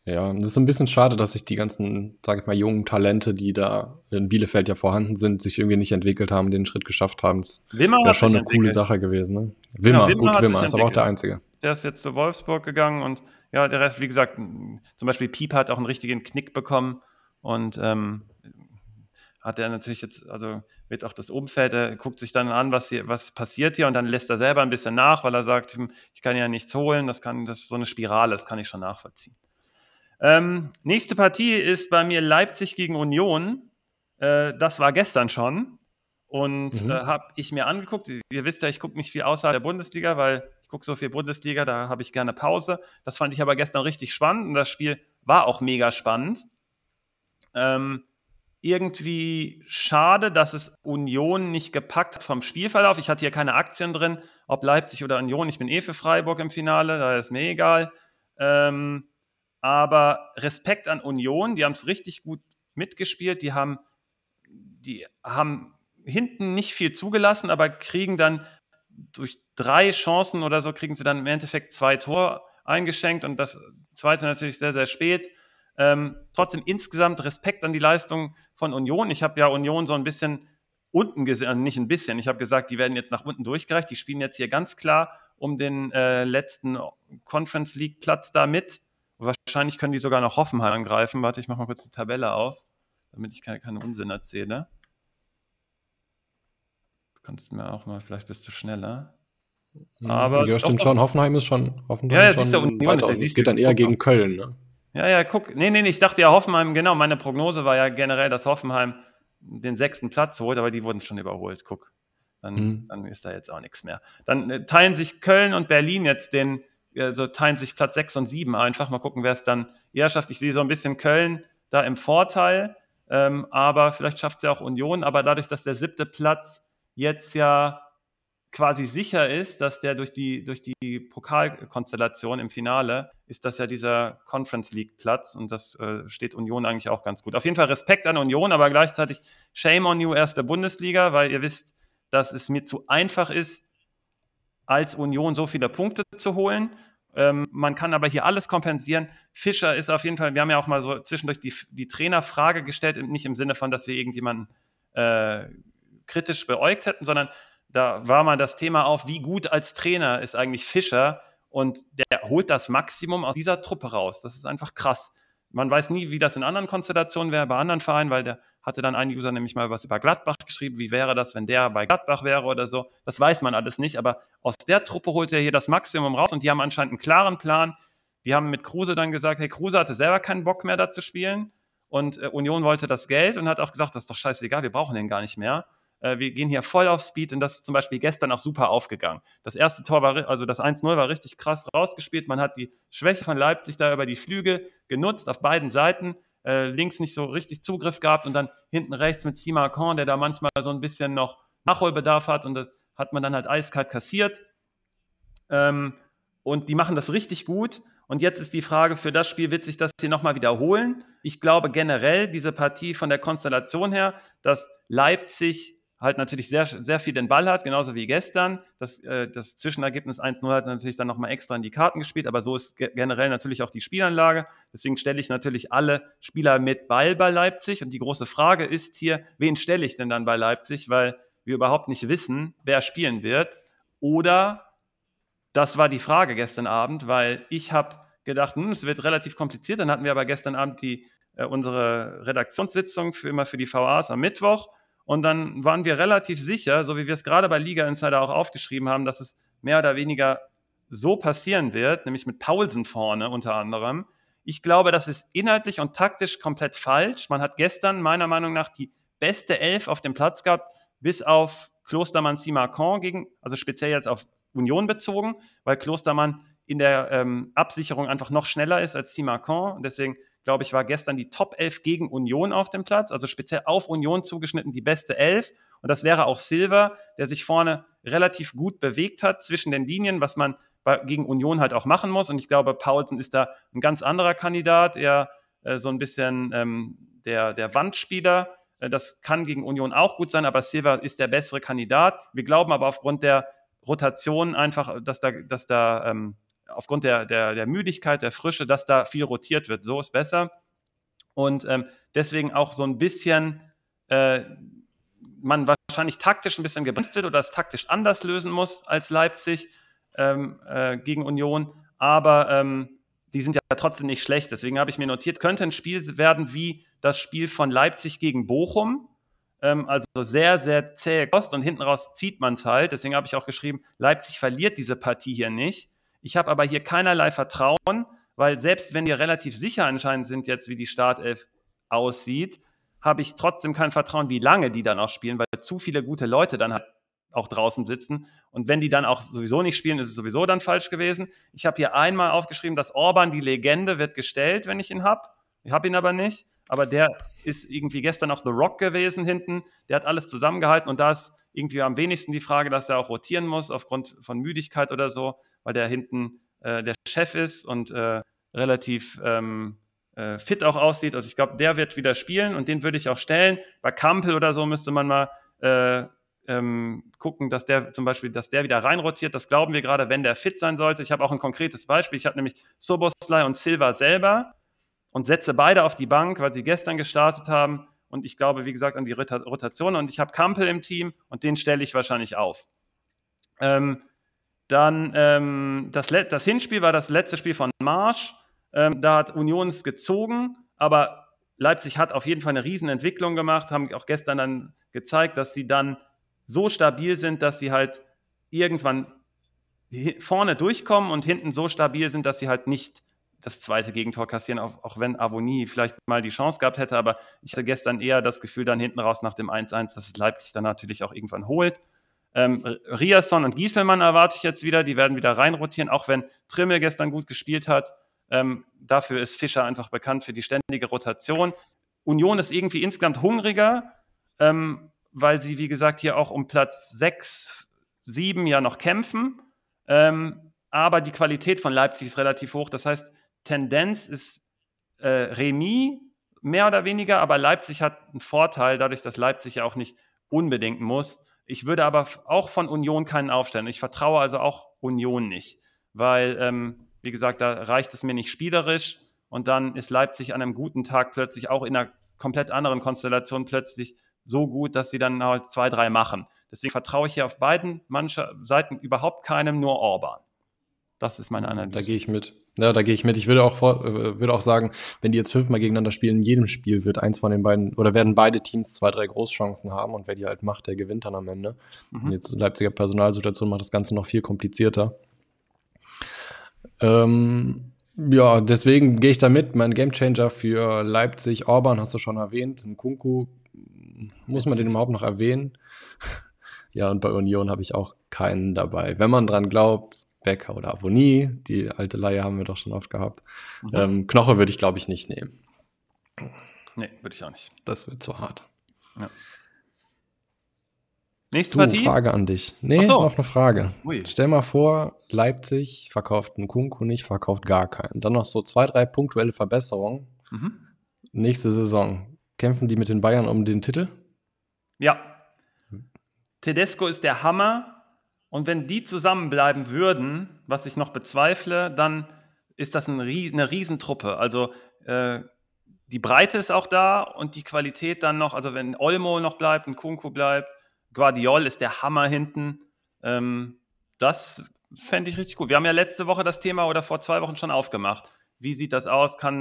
Ja, es ist ein bisschen schade, dass sich die ganzen, sag ich mal, jungen Talente, die da in Bielefeld ja vorhanden sind, sich irgendwie nicht entwickelt haben, den Schritt geschafft haben. Das wäre schon eine entwickelt. coole Sache gewesen. Ne? Wimmer, genau, Wimmer gut, Wimmer ist aber auch der Einzige. Der ist jetzt zu Wolfsburg gegangen und ja, der Rest, wie gesagt, zum Beispiel Piep hat auch einen richtigen Knick bekommen und ähm, hat er natürlich jetzt, also wird auch das Umfeld, er guckt sich dann an, was hier, was passiert hier und dann lässt er selber ein bisschen nach, weil er sagt, hm, ich kann ja nichts holen, das kann, das ist so eine Spirale, das kann ich schon nachvollziehen. Ähm, nächste Partie ist bei mir Leipzig gegen Union. Äh, das war gestern schon. Und mhm. äh, habe ich mir angeguckt. Ihr wisst ja, ich gucke nicht viel außerhalb der Bundesliga, weil ich gucke so viel Bundesliga, da habe ich gerne Pause. Das fand ich aber gestern richtig spannend und das Spiel war auch mega spannend. Ähm, irgendwie schade, dass es Union nicht gepackt hat vom Spielverlauf. Ich hatte hier keine Aktien drin, ob Leipzig oder Union. Ich bin eh für Freiburg im Finale, da ist mir egal. Ähm, aber Respekt an Union, die haben es richtig gut mitgespielt, die haben, die haben hinten nicht viel zugelassen, aber kriegen dann durch drei Chancen oder so, kriegen sie dann im Endeffekt zwei Tore eingeschenkt und das zweite natürlich sehr, sehr spät. Ähm, trotzdem insgesamt Respekt an die Leistung von Union. Ich habe ja Union so ein bisschen unten gesehen, äh, nicht ein bisschen, ich habe gesagt, die werden jetzt nach unten durchgereicht. Die spielen jetzt hier ganz klar um den äh, letzten Conference League Platz da mit. Wahrscheinlich können die sogar noch Hoffenheim angreifen. Warte, ich mache mal kurz die Tabelle auf, damit ich keine, keinen Unsinn erzähle. Du kannst mir auch mal, vielleicht bist du schneller. Mhm. Aber ja, stimmt schon. Hoffenheim ist schon, Hoffenheim ja, ja, schon Union, weiter. Also es geht dann eher gegen Köln, ne? Ja, ja, guck. Nee, nee, nee, ich dachte ja Hoffenheim, genau, meine Prognose war ja generell, dass Hoffenheim den sechsten Platz holt, aber die wurden schon überholt. Guck. Dann, mhm. dann ist da jetzt auch nichts mehr. Dann äh, teilen sich Köln und Berlin jetzt den, also teilen sich Platz 6 und 7 einfach. Mal gucken, wer es dann eher schafft. Ich sehe so ein bisschen Köln da im Vorteil, ähm, aber vielleicht schafft es ja auch Union. Aber dadurch, dass der siebte Platz jetzt ja quasi sicher ist, dass der durch die, durch die Pokalkonstellation im Finale ist das ja dieser Conference League Platz und das äh, steht Union eigentlich auch ganz gut. Auf jeden Fall Respekt an Union, aber gleichzeitig Shame on you erste Bundesliga, weil ihr wisst, dass es mir zu einfach ist, als Union so viele Punkte zu holen. Ähm, man kann aber hier alles kompensieren. Fischer ist auf jeden Fall, wir haben ja auch mal so zwischendurch die, die Trainerfrage gestellt, nicht im Sinne von, dass wir irgendjemanden äh, kritisch beäugt hätten, sondern da war mal das Thema auf, wie gut als Trainer ist eigentlich Fischer und der holt das Maximum aus dieser Truppe raus. Das ist einfach krass. Man weiß nie, wie das in anderen Konstellationen wäre, bei anderen Vereinen, weil der hatte dann ein User nämlich mal was über Gladbach geschrieben. Wie wäre das, wenn der bei Gladbach wäre oder so? Das weiß man alles nicht, aber aus der Truppe holt er hier das Maximum raus und die haben anscheinend einen klaren Plan. Die haben mit Kruse dann gesagt, hey, Kruse hatte selber keinen Bock mehr da zu spielen und äh, Union wollte das Geld und hat auch gesagt, das ist doch scheißegal, wir brauchen den gar nicht mehr. Äh, wir gehen hier voll auf Speed und das ist zum Beispiel gestern auch super aufgegangen. Das erste Tor war, also das 1-0 war richtig krass rausgespielt. Man hat die Schwäche von Leipzig da über die Flügel genutzt auf beiden Seiten. Äh, links nicht so richtig Zugriff gehabt und dann hinten rechts mit Simakon, der da manchmal so ein bisschen noch Nachholbedarf hat und das hat man dann halt eiskalt kassiert. Ähm, und die machen das richtig gut. Und jetzt ist die Frage, für das Spiel wird sich das hier nochmal wiederholen. Ich glaube generell, diese Partie von der Konstellation her, dass Leipzig halt natürlich sehr, sehr viel den Ball hat, genauso wie gestern. Das, äh, das Zwischenergebnis 1-0 hat natürlich dann nochmal extra in die Karten gespielt, aber so ist generell natürlich auch die Spielanlage. Deswegen stelle ich natürlich alle Spieler mit Ball bei Leipzig. Und die große Frage ist hier, wen stelle ich denn dann bei Leipzig, weil wir überhaupt nicht wissen, wer spielen wird. Oder das war die Frage gestern Abend, weil ich habe gedacht, hm, es wird relativ kompliziert. Dann hatten wir aber gestern Abend die, äh, unsere Redaktionssitzung für immer für die VAs am Mittwoch. Und dann waren wir relativ sicher, so wie wir es gerade bei Liga Insider auch aufgeschrieben haben, dass es mehr oder weniger so passieren wird, nämlich mit Paulsen vorne unter anderem. Ich glaube, das ist inhaltlich und taktisch komplett falsch. Man hat gestern meiner Meinung nach die beste Elf auf dem Platz gehabt, bis auf Klostermann Simacan gegen, also speziell jetzt auf Union bezogen, weil Klostermann in der ähm, Absicherung einfach noch schneller ist als Simacan. Deswegen glaube ich, war gestern die Top 11 gegen Union auf dem Platz, also speziell auf Union zugeschnitten die beste 11. Und das wäre auch Silver, der sich vorne relativ gut bewegt hat zwischen den Linien, was man bei, gegen Union halt auch machen muss. Und ich glaube, Paulsen ist da ein ganz anderer Kandidat, eher äh, so ein bisschen ähm, der, der Wandspieler. Äh, das kann gegen Union auch gut sein, aber Silva ist der bessere Kandidat. Wir glauben aber aufgrund der Rotation einfach, dass da, dass da ähm, aufgrund der, der, der Müdigkeit, der Frische, dass da viel rotiert wird. So ist besser. Und ähm, deswegen auch so ein bisschen äh, man wahrscheinlich taktisch ein bisschen gebremst wird oder es taktisch anders lösen muss als Leipzig ähm, äh, gegen Union. Aber ähm, die sind ja trotzdem nicht schlecht. Deswegen habe ich mir notiert, könnte ein Spiel werden wie das Spiel von Leipzig gegen Bochum. Ähm, also sehr, sehr zähe Kost und hinten raus zieht man es halt. Deswegen habe ich auch geschrieben, Leipzig verliert diese Partie hier nicht. Ich habe aber hier keinerlei Vertrauen, weil selbst wenn wir relativ sicher anscheinend sind jetzt, wie die Startelf aussieht, habe ich trotzdem kein Vertrauen, wie lange die dann auch spielen, weil zu viele gute Leute dann halt auch draußen sitzen. Und wenn die dann auch sowieso nicht spielen, ist es sowieso dann falsch gewesen. Ich habe hier einmal aufgeschrieben, dass Orban, die Legende, wird gestellt, wenn ich ihn habe. Ich habe ihn aber nicht. Aber der ist irgendwie gestern auch The Rock gewesen hinten. Der hat alles zusammengehalten und da ist irgendwie am wenigsten die Frage, dass er auch rotieren muss aufgrund von Müdigkeit oder so, weil der hinten äh, der Chef ist und äh, relativ ähm, äh, fit auch aussieht. Also ich glaube, der wird wieder spielen und den würde ich auch stellen. Bei Kampel oder so müsste man mal äh, ähm, gucken, dass der zum Beispiel, dass der wieder reinrotiert. Das glauben wir gerade, wenn der fit sein sollte. Ich habe auch ein konkretes Beispiel. Ich habe nämlich Soboslai und Silva selber und setze beide auf die Bank, weil sie gestern gestartet haben. Und ich glaube, wie gesagt, an die Rotation. Und ich habe Kampel im Team und den stelle ich wahrscheinlich auf. Ähm, dann ähm, das, das, Hinspiel war das letzte Spiel von Marsch. Ähm, da hat Union es gezogen, aber Leipzig hat auf jeden Fall eine Riesenentwicklung gemacht, haben auch gestern dann gezeigt, dass sie dann so stabil sind, dass sie halt irgendwann vorne durchkommen und hinten so stabil sind, dass sie halt nicht das zweite Gegentor kassieren, auch, auch wenn Avoni vielleicht mal die Chance gehabt hätte. Aber ich hatte gestern eher das Gefühl, dann hinten raus nach dem 1-1, dass es Leipzig dann natürlich auch irgendwann holt. Ähm, Riasson und Gieselmann erwarte ich jetzt wieder. Die werden wieder reinrotieren, auch wenn Trimmel gestern gut gespielt hat. Ähm, dafür ist Fischer einfach bekannt für die ständige Rotation. Union ist irgendwie insgesamt hungriger. Ähm, weil sie, wie gesagt, hier auch um Platz 6, 7 ja noch kämpfen. Ähm, aber die Qualität von Leipzig ist relativ hoch. Das heißt, Tendenz ist äh, Remis, mehr oder weniger, aber Leipzig hat einen Vorteil, dadurch, dass Leipzig ja auch nicht unbedingt muss. Ich würde aber auch von Union keinen aufstellen. Ich vertraue also auch Union nicht, weil, ähm, wie gesagt, da reicht es mir nicht spielerisch und dann ist Leipzig an einem guten Tag plötzlich auch in einer komplett anderen Konstellation plötzlich so gut, dass sie dann halt zwei, drei machen. Deswegen vertraue ich hier auf beiden Seiten überhaupt keinem, nur Orban. Das ist meine Analyse. Da gehe ich mit. Ja, da gehe ich mit. Ich würde auch, vor, äh, würde auch sagen, wenn die jetzt fünfmal gegeneinander spielen, in jedem Spiel wird eins von den beiden oder werden beide Teams zwei, drei Großchancen haben und wer die halt macht, der gewinnt dann am Ende. Mhm. Und jetzt Leipziger Personalsituation macht das Ganze noch viel komplizierter. Ähm, ja, deswegen gehe ich da mit. Mein Gamechanger für Leipzig, Orban hast du schon erwähnt, Kunku muss man den überhaupt noch erwähnen? ja, und bei Union habe ich auch keinen dabei. Wenn man dran glaubt, Becker oder Avonie, die alte Leihe haben wir doch schon oft gehabt. Mhm. Ähm, Knoche würde ich, glaube ich, nicht nehmen. Nee, würde ich auch nicht. Das wird zu hart. Ja. Nächste du, Partie? Frage an dich. Nee, so. noch eine Frage. Ui. Stell mal vor, Leipzig verkauft einen Kunku nicht, verkauft gar keinen. Dann noch so zwei, drei punktuelle Verbesserungen. Mhm. Nächste Saison. Kämpfen die mit den Bayern um den Titel? Ja. Tedesco ist der Hammer. Und wenn die zusammenbleiben würden, was ich noch bezweifle, dann ist das eine Riesentruppe. Also äh, die Breite ist auch da und die Qualität dann noch, also wenn Olmo noch bleibt, ein Kunku bleibt, Guardiol ist der Hammer hinten. Ähm, das fände ich richtig gut. Wir haben ja letzte Woche das Thema oder vor zwei Wochen schon aufgemacht. Wie sieht das aus? Kann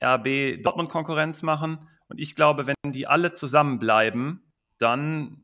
RB Dortmund Konkurrenz machen? Und ich glaube, wenn die alle zusammenbleiben, dann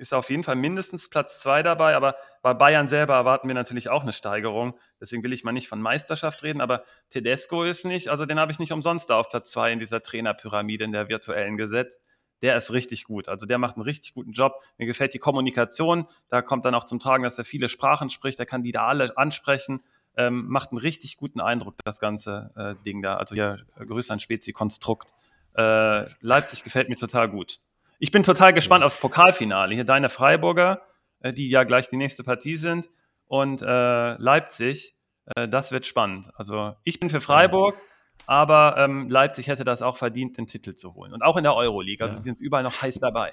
ist auf jeden Fall mindestens Platz zwei dabei. Aber bei Bayern selber erwarten wir natürlich auch eine Steigerung. Deswegen will ich mal nicht von Meisterschaft reden. Aber Tedesco ist nicht, also den habe ich nicht umsonst da auf Platz zwei in dieser Trainerpyramide, in der virtuellen gesetzt der ist richtig gut. Also der macht einen richtig guten Job. Mir gefällt die Kommunikation. Da kommt dann auch zum Tragen, dass er viele Sprachen spricht. Er kann die da alle ansprechen. Ähm, macht einen richtig guten Eindruck, das ganze äh, Ding da. Also hier äh, Grüße an Spezi-Konstrukt. Äh, Leipzig gefällt mir total gut. Ich bin total gespannt ja. aufs Pokalfinale. Hier deine Freiburger, äh, die ja gleich die nächste Partie sind. Und äh, Leipzig, äh, das wird spannend. Also ich bin für Freiburg. Ja aber ähm, Leipzig hätte das auch verdient, den Titel zu holen. Und auch in der Euroleague. Also ja. die sind überall noch heiß dabei.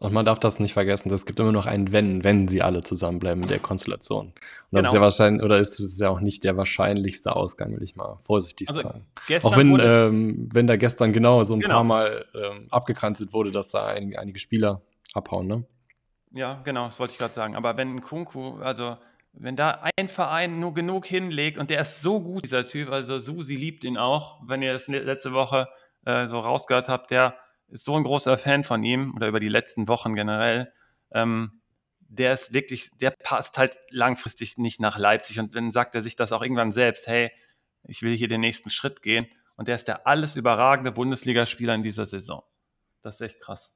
Und man darf das nicht vergessen, es gibt immer noch ein Wenn, wenn sie alle zusammenbleiben in der Konstellation. Und das genau. ist ja wahrscheinlich, oder ist es ja auch nicht der wahrscheinlichste Ausgang, will ich mal vorsichtig also sagen. Auch wenn, ähm, wenn da gestern genau so ein genau. paar Mal ähm, abgekanzelt wurde, dass da ein, einige Spieler abhauen, ne? Ja, genau, das wollte ich gerade sagen. Aber wenn Kunku, also wenn da ein Verein nur genug hinlegt und der ist so gut, dieser Typ, also Susi liebt ihn auch, wenn ihr es letzte Woche äh, so rausgehört habt, der ist so ein großer Fan von ihm oder über die letzten Wochen generell. Ähm, der ist wirklich, der passt halt langfristig nicht nach Leipzig und dann sagt er sich das auch irgendwann selbst, hey, ich will hier den nächsten Schritt gehen und der ist der alles überragende Bundesligaspieler in dieser Saison. Das ist echt krass.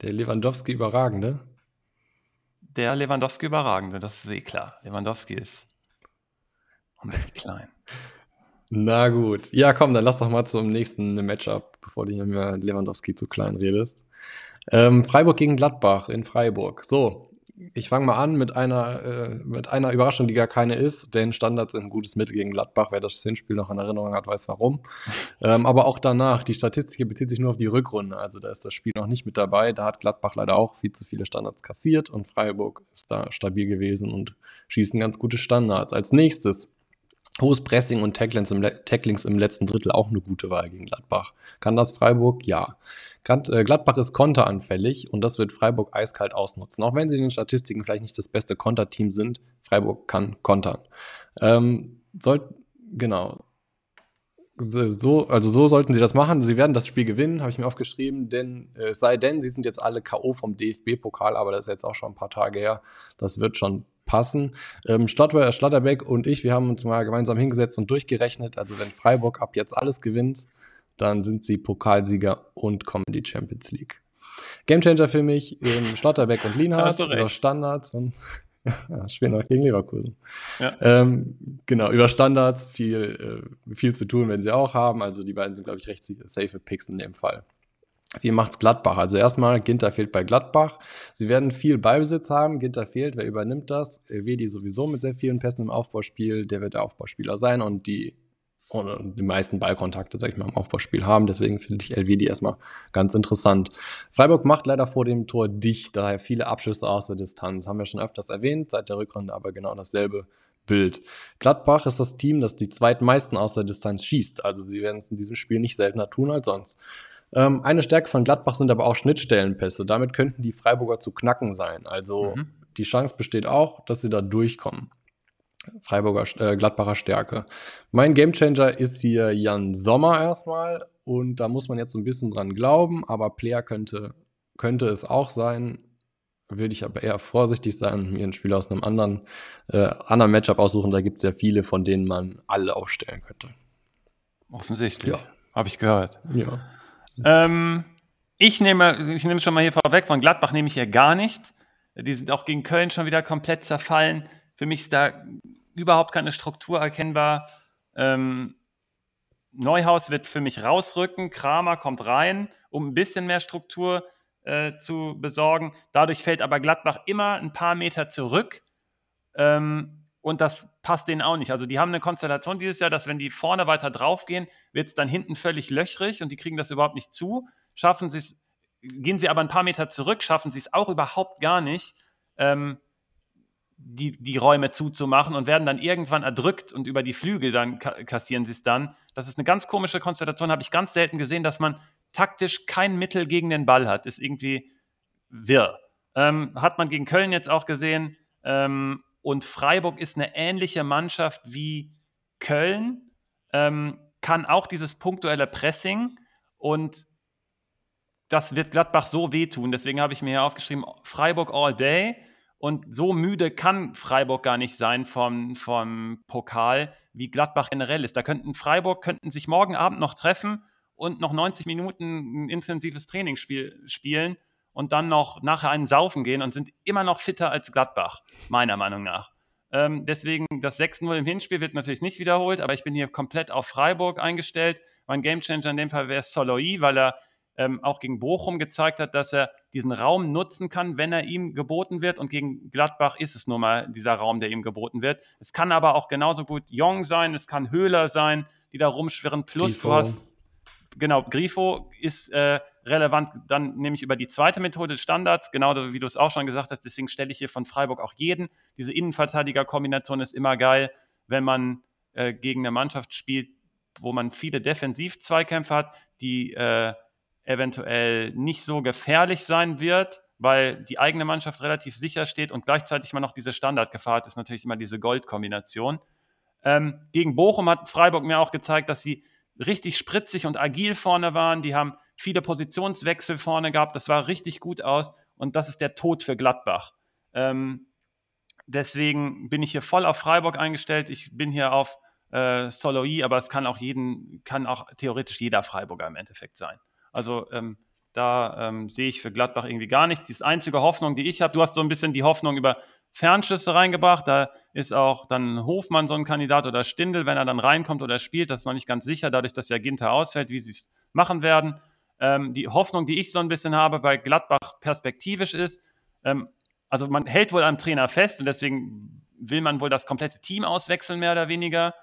Der Lewandowski überragende? der Lewandowski überragende, das ist eh klar. Lewandowski ist unbedingt klein. Na gut. Ja, komm, dann lass doch mal zum nächsten Matchup, bevor du hier mir Lewandowski zu klein redest. Ähm, Freiburg gegen Gladbach in Freiburg. So, ich fange mal an mit einer, äh, mit einer Überraschung, die gar keine ist, denn Standards sind ein gutes Mittel gegen Gladbach. Wer das Hinspiel noch in Erinnerung hat, weiß warum. ähm, aber auch danach, die Statistik bezieht sich nur auf die Rückrunde. Also da ist das Spiel noch nicht mit dabei. Da hat Gladbach leider auch viel zu viele Standards kassiert und Freiburg ist da stabil gewesen und schießen ganz gute Standards. Als nächstes Hohes Pressing und Tacklings im, Tacklings im, letzten Drittel auch eine gute Wahl gegen Gladbach. Kann das Freiburg? Ja. Äh, Gladbach ist konteranfällig und das wird Freiburg eiskalt ausnutzen. Auch wenn sie in den Statistiken vielleicht nicht das beste Konterteam sind, Freiburg kann kontern. Ähm, soll, genau. So, also so sollten sie das machen. Sie werden das Spiel gewinnen, habe ich mir aufgeschrieben, denn äh, es sei denn, sie sind jetzt alle K.O. vom DFB-Pokal, aber das ist jetzt auch schon ein paar Tage her. Das wird schon passen. Ähm, Stotter, Schlotterbeck und ich, wir haben uns mal gemeinsam hingesetzt und durchgerechnet. Also wenn Freiburg ab jetzt alles gewinnt, dann sind sie Pokalsieger und kommen in die Champions League. Gamechanger für mich ähm, Schlotterbeck und Lienhardt über Standards und ja, spielen auch gegen Leverkusen. Ja. Ähm, genau, über Standards viel, äh, viel zu tun, wenn sie auch haben. Also die beiden sind, glaube ich, recht safe Picks in dem Fall. Wie macht's Gladbach? Also erstmal, Ginter fehlt bei Gladbach. Sie werden viel Ballbesitz haben. Ginter fehlt. Wer übernimmt das? Elvedi sowieso mit sehr vielen Pässen im Aufbauspiel. Der wird der Aufbauspieler sein und die, und die meisten Ballkontakte, sag ich mal, im Aufbauspiel haben. Deswegen finde ich Elvedi erstmal ganz interessant. Freiburg macht leider vor dem Tor dicht, daher viele Abschüsse aus der Distanz. Haben wir schon öfters erwähnt, seit der Rückrunde aber genau dasselbe Bild. Gladbach ist das Team, das die zweitmeisten aus der Distanz schießt. Also sie werden es in diesem Spiel nicht seltener tun als sonst. Ähm, eine Stärke von Gladbach sind aber auch Schnittstellenpässe. Damit könnten die Freiburger zu knacken sein. Also mhm. die Chance besteht auch, dass sie da durchkommen. Freiburger, äh, Gladbacher Stärke. Mein Gamechanger ist hier Jan Sommer erstmal. Und da muss man jetzt so ein bisschen dran glauben, aber Player könnte, könnte es auch sein. Würde ich aber eher vorsichtig sein, mir einen Spieler aus einem anderen, äh, anderen Matchup aussuchen. Da gibt es ja viele, von denen man alle aufstellen könnte. Offensichtlich. Ja. Habe ich gehört. Ja. Ähm, ich nehme, ich nehme schon mal hier vorweg, von Gladbach nehme ich hier gar nichts. Die sind auch gegen Köln schon wieder komplett zerfallen. Für mich ist da überhaupt keine Struktur erkennbar. Ähm, Neuhaus wird für mich rausrücken, Kramer kommt rein, um ein bisschen mehr Struktur äh, zu besorgen. Dadurch fällt aber Gladbach immer ein paar Meter zurück. Ähm, und das passt denen auch nicht. Also die haben eine Konstellation dieses Jahr, dass wenn die vorne weiter draufgehen, wird es dann hinten völlig löchrig und die kriegen das überhaupt nicht zu. Schaffen sie es, gehen sie aber ein paar Meter zurück, schaffen sie es auch überhaupt gar nicht, ähm, die, die Räume zuzumachen und werden dann irgendwann erdrückt und über die Flügel dann kassieren sie es dann. Das ist eine ganz komische Konstellation, habe ich ganz selten gesehen, dass man taktisch kein Mittel gegen den Ball hat. Ist irgendwie wirr. Ähm, hat man gegen Köln jetzt auch gesehen. Ähm, und Freiburg ist eine ähnliche Mannschaft wie Köln, ähm, kann auch dieses punktuelle Pressing und das wird Gladbach so wehtun. Deswegen habe ich mir hier aufgeschrieben, Freiburg all day. Und so müde kann Freiburg gar nicht sein vom, vom Pokal, wie Gladbach generell ist. Da könnten Freiburg könnten sich morgen Abend noch treffen und noch 90 Minuten ein intensives Training spiel, spielen und dann noch nachher einen Saufen gehen und sind immer noch fitter als Gladbach, meiner Meinung nach. Ähm, deswegen das 6-0 im Hinspiel wird natürlich nicht wiederholt, aber ich bin hier komplett auf Freiburg eingestellt. Mein Gamechanger in dem Fall wäre Soloy, weil er ähm, auch gegen Bochum gezeigt hat, dass er diesen Raum nutzen kann, wenn er ihm geboten wird. Und gegen Gladbach ist es nun mal dieser Raum, der ihm geboten wird. Es kann aber auch genauso gut Jong sein, es kann Höhler sein, die da rumschwirren. Plus Grifo. du hast, genau, Grifo ist äh, relevant dann nämlich über die zweite Methode Standards, genau wie du es auch schon gesagt hast. Deswegen stelle ich hier von Freiburg auch jeden. Diese Innenverteidiger-Kombination ist immer geil, wenn man äh, gegen eine Mannschaft spielt, wo man viele Defensiv-Zweikämpfe hat, die äh, eventuell nicht so gefährlich sein wird, weil die eigene Mannschaft relativ sicher steht und gleichzeitig man noch diese Standardgefahr hat, ist natürlich immer diese Goldkombination. Ähm, gegen Bochum hat Freiburg mir auch gezeigt, dass sie richtig spritzig und agil vorne waren. Die haben viele Positionswechsel vorne gehabt. Das war richtig gut aus und das ist der Tod für Gladbach. Ähm, deswegen bin ich hier voll auf Freiburg eingestellt. Ich bin hier auf äh, Soloi, aber es kann auch jeden, kann auch theoretisch jeder Freiburger im Endeffekt sein. Also ähm, da ähm, sehe ich für Gladbach irgendwie gar nichts. Die einzige Hoffnung, die ich habe, du hast so ein bisschen die Hoffnung über Fernschüsse reingebracht. Da ist auch dann Hofmann so ein Kandidat oder Stindel, wenn er dann reinkommt oder spielt. Das ist noch nicht ganz sicher, dadurch, dass ja Ginter ausfällt, wie sie es machen werden. Ähm, die Hoffnung, die ich so ein bisschen habe bei Gladbach perspektivisch ist, ähm, also man hält wohl am Trainer fest und deswegen will man wohl das komplette Team auswechseln, mehr oder weniger.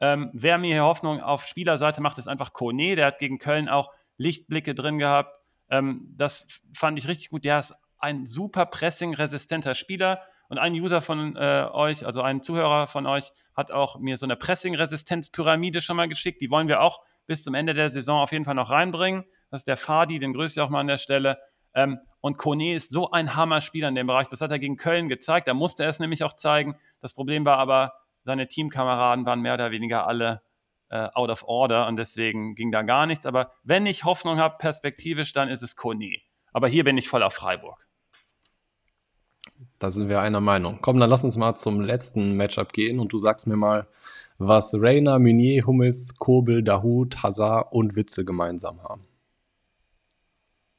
Ähm, wer mir hier Hoffnung auf Spielerseite macht, ist einfach Kone. Der hat gegen Köln auch Lichtblicke drin gehabt. Ähm, das fand ich richtig gut. Der ist ein super pressing-resistenter Spieler. Und ein User von äh, euch, also ein Zuhörer von euch, hat auch mir so eine Pressing-Resistenz-Pyramide schon mal geschickt. Die wollen wir auch bis zum Ende der Saison auf jeden Fall noch reinbringen. Das ist der Fadi, den grüße ich auch mal an der Stelle. Ähm, und Kone ist so ein Hammer-Spieler in dem Bereich. Das hat er gegen Köln gezeigt. Da musste er es nämlich auch zeigen. Das Problem war aber, seine Teamkameraden waren mehr oder weniger alle äh, out of order und deswegen ging da gar nichts. Aber wenn ich Hoffnung habe, perspektivisch, dann ist es Kone. Aber hier bin ich voll auf Freiburg. Da sind wir einer Meinung. Komm, dann lass uns mal zum letzten Matchup gehen und du sagst mir mal, was Reiner, Meunier, Hummels, Kobel, Dahut, Hazard und Witzel gemeinsam haben.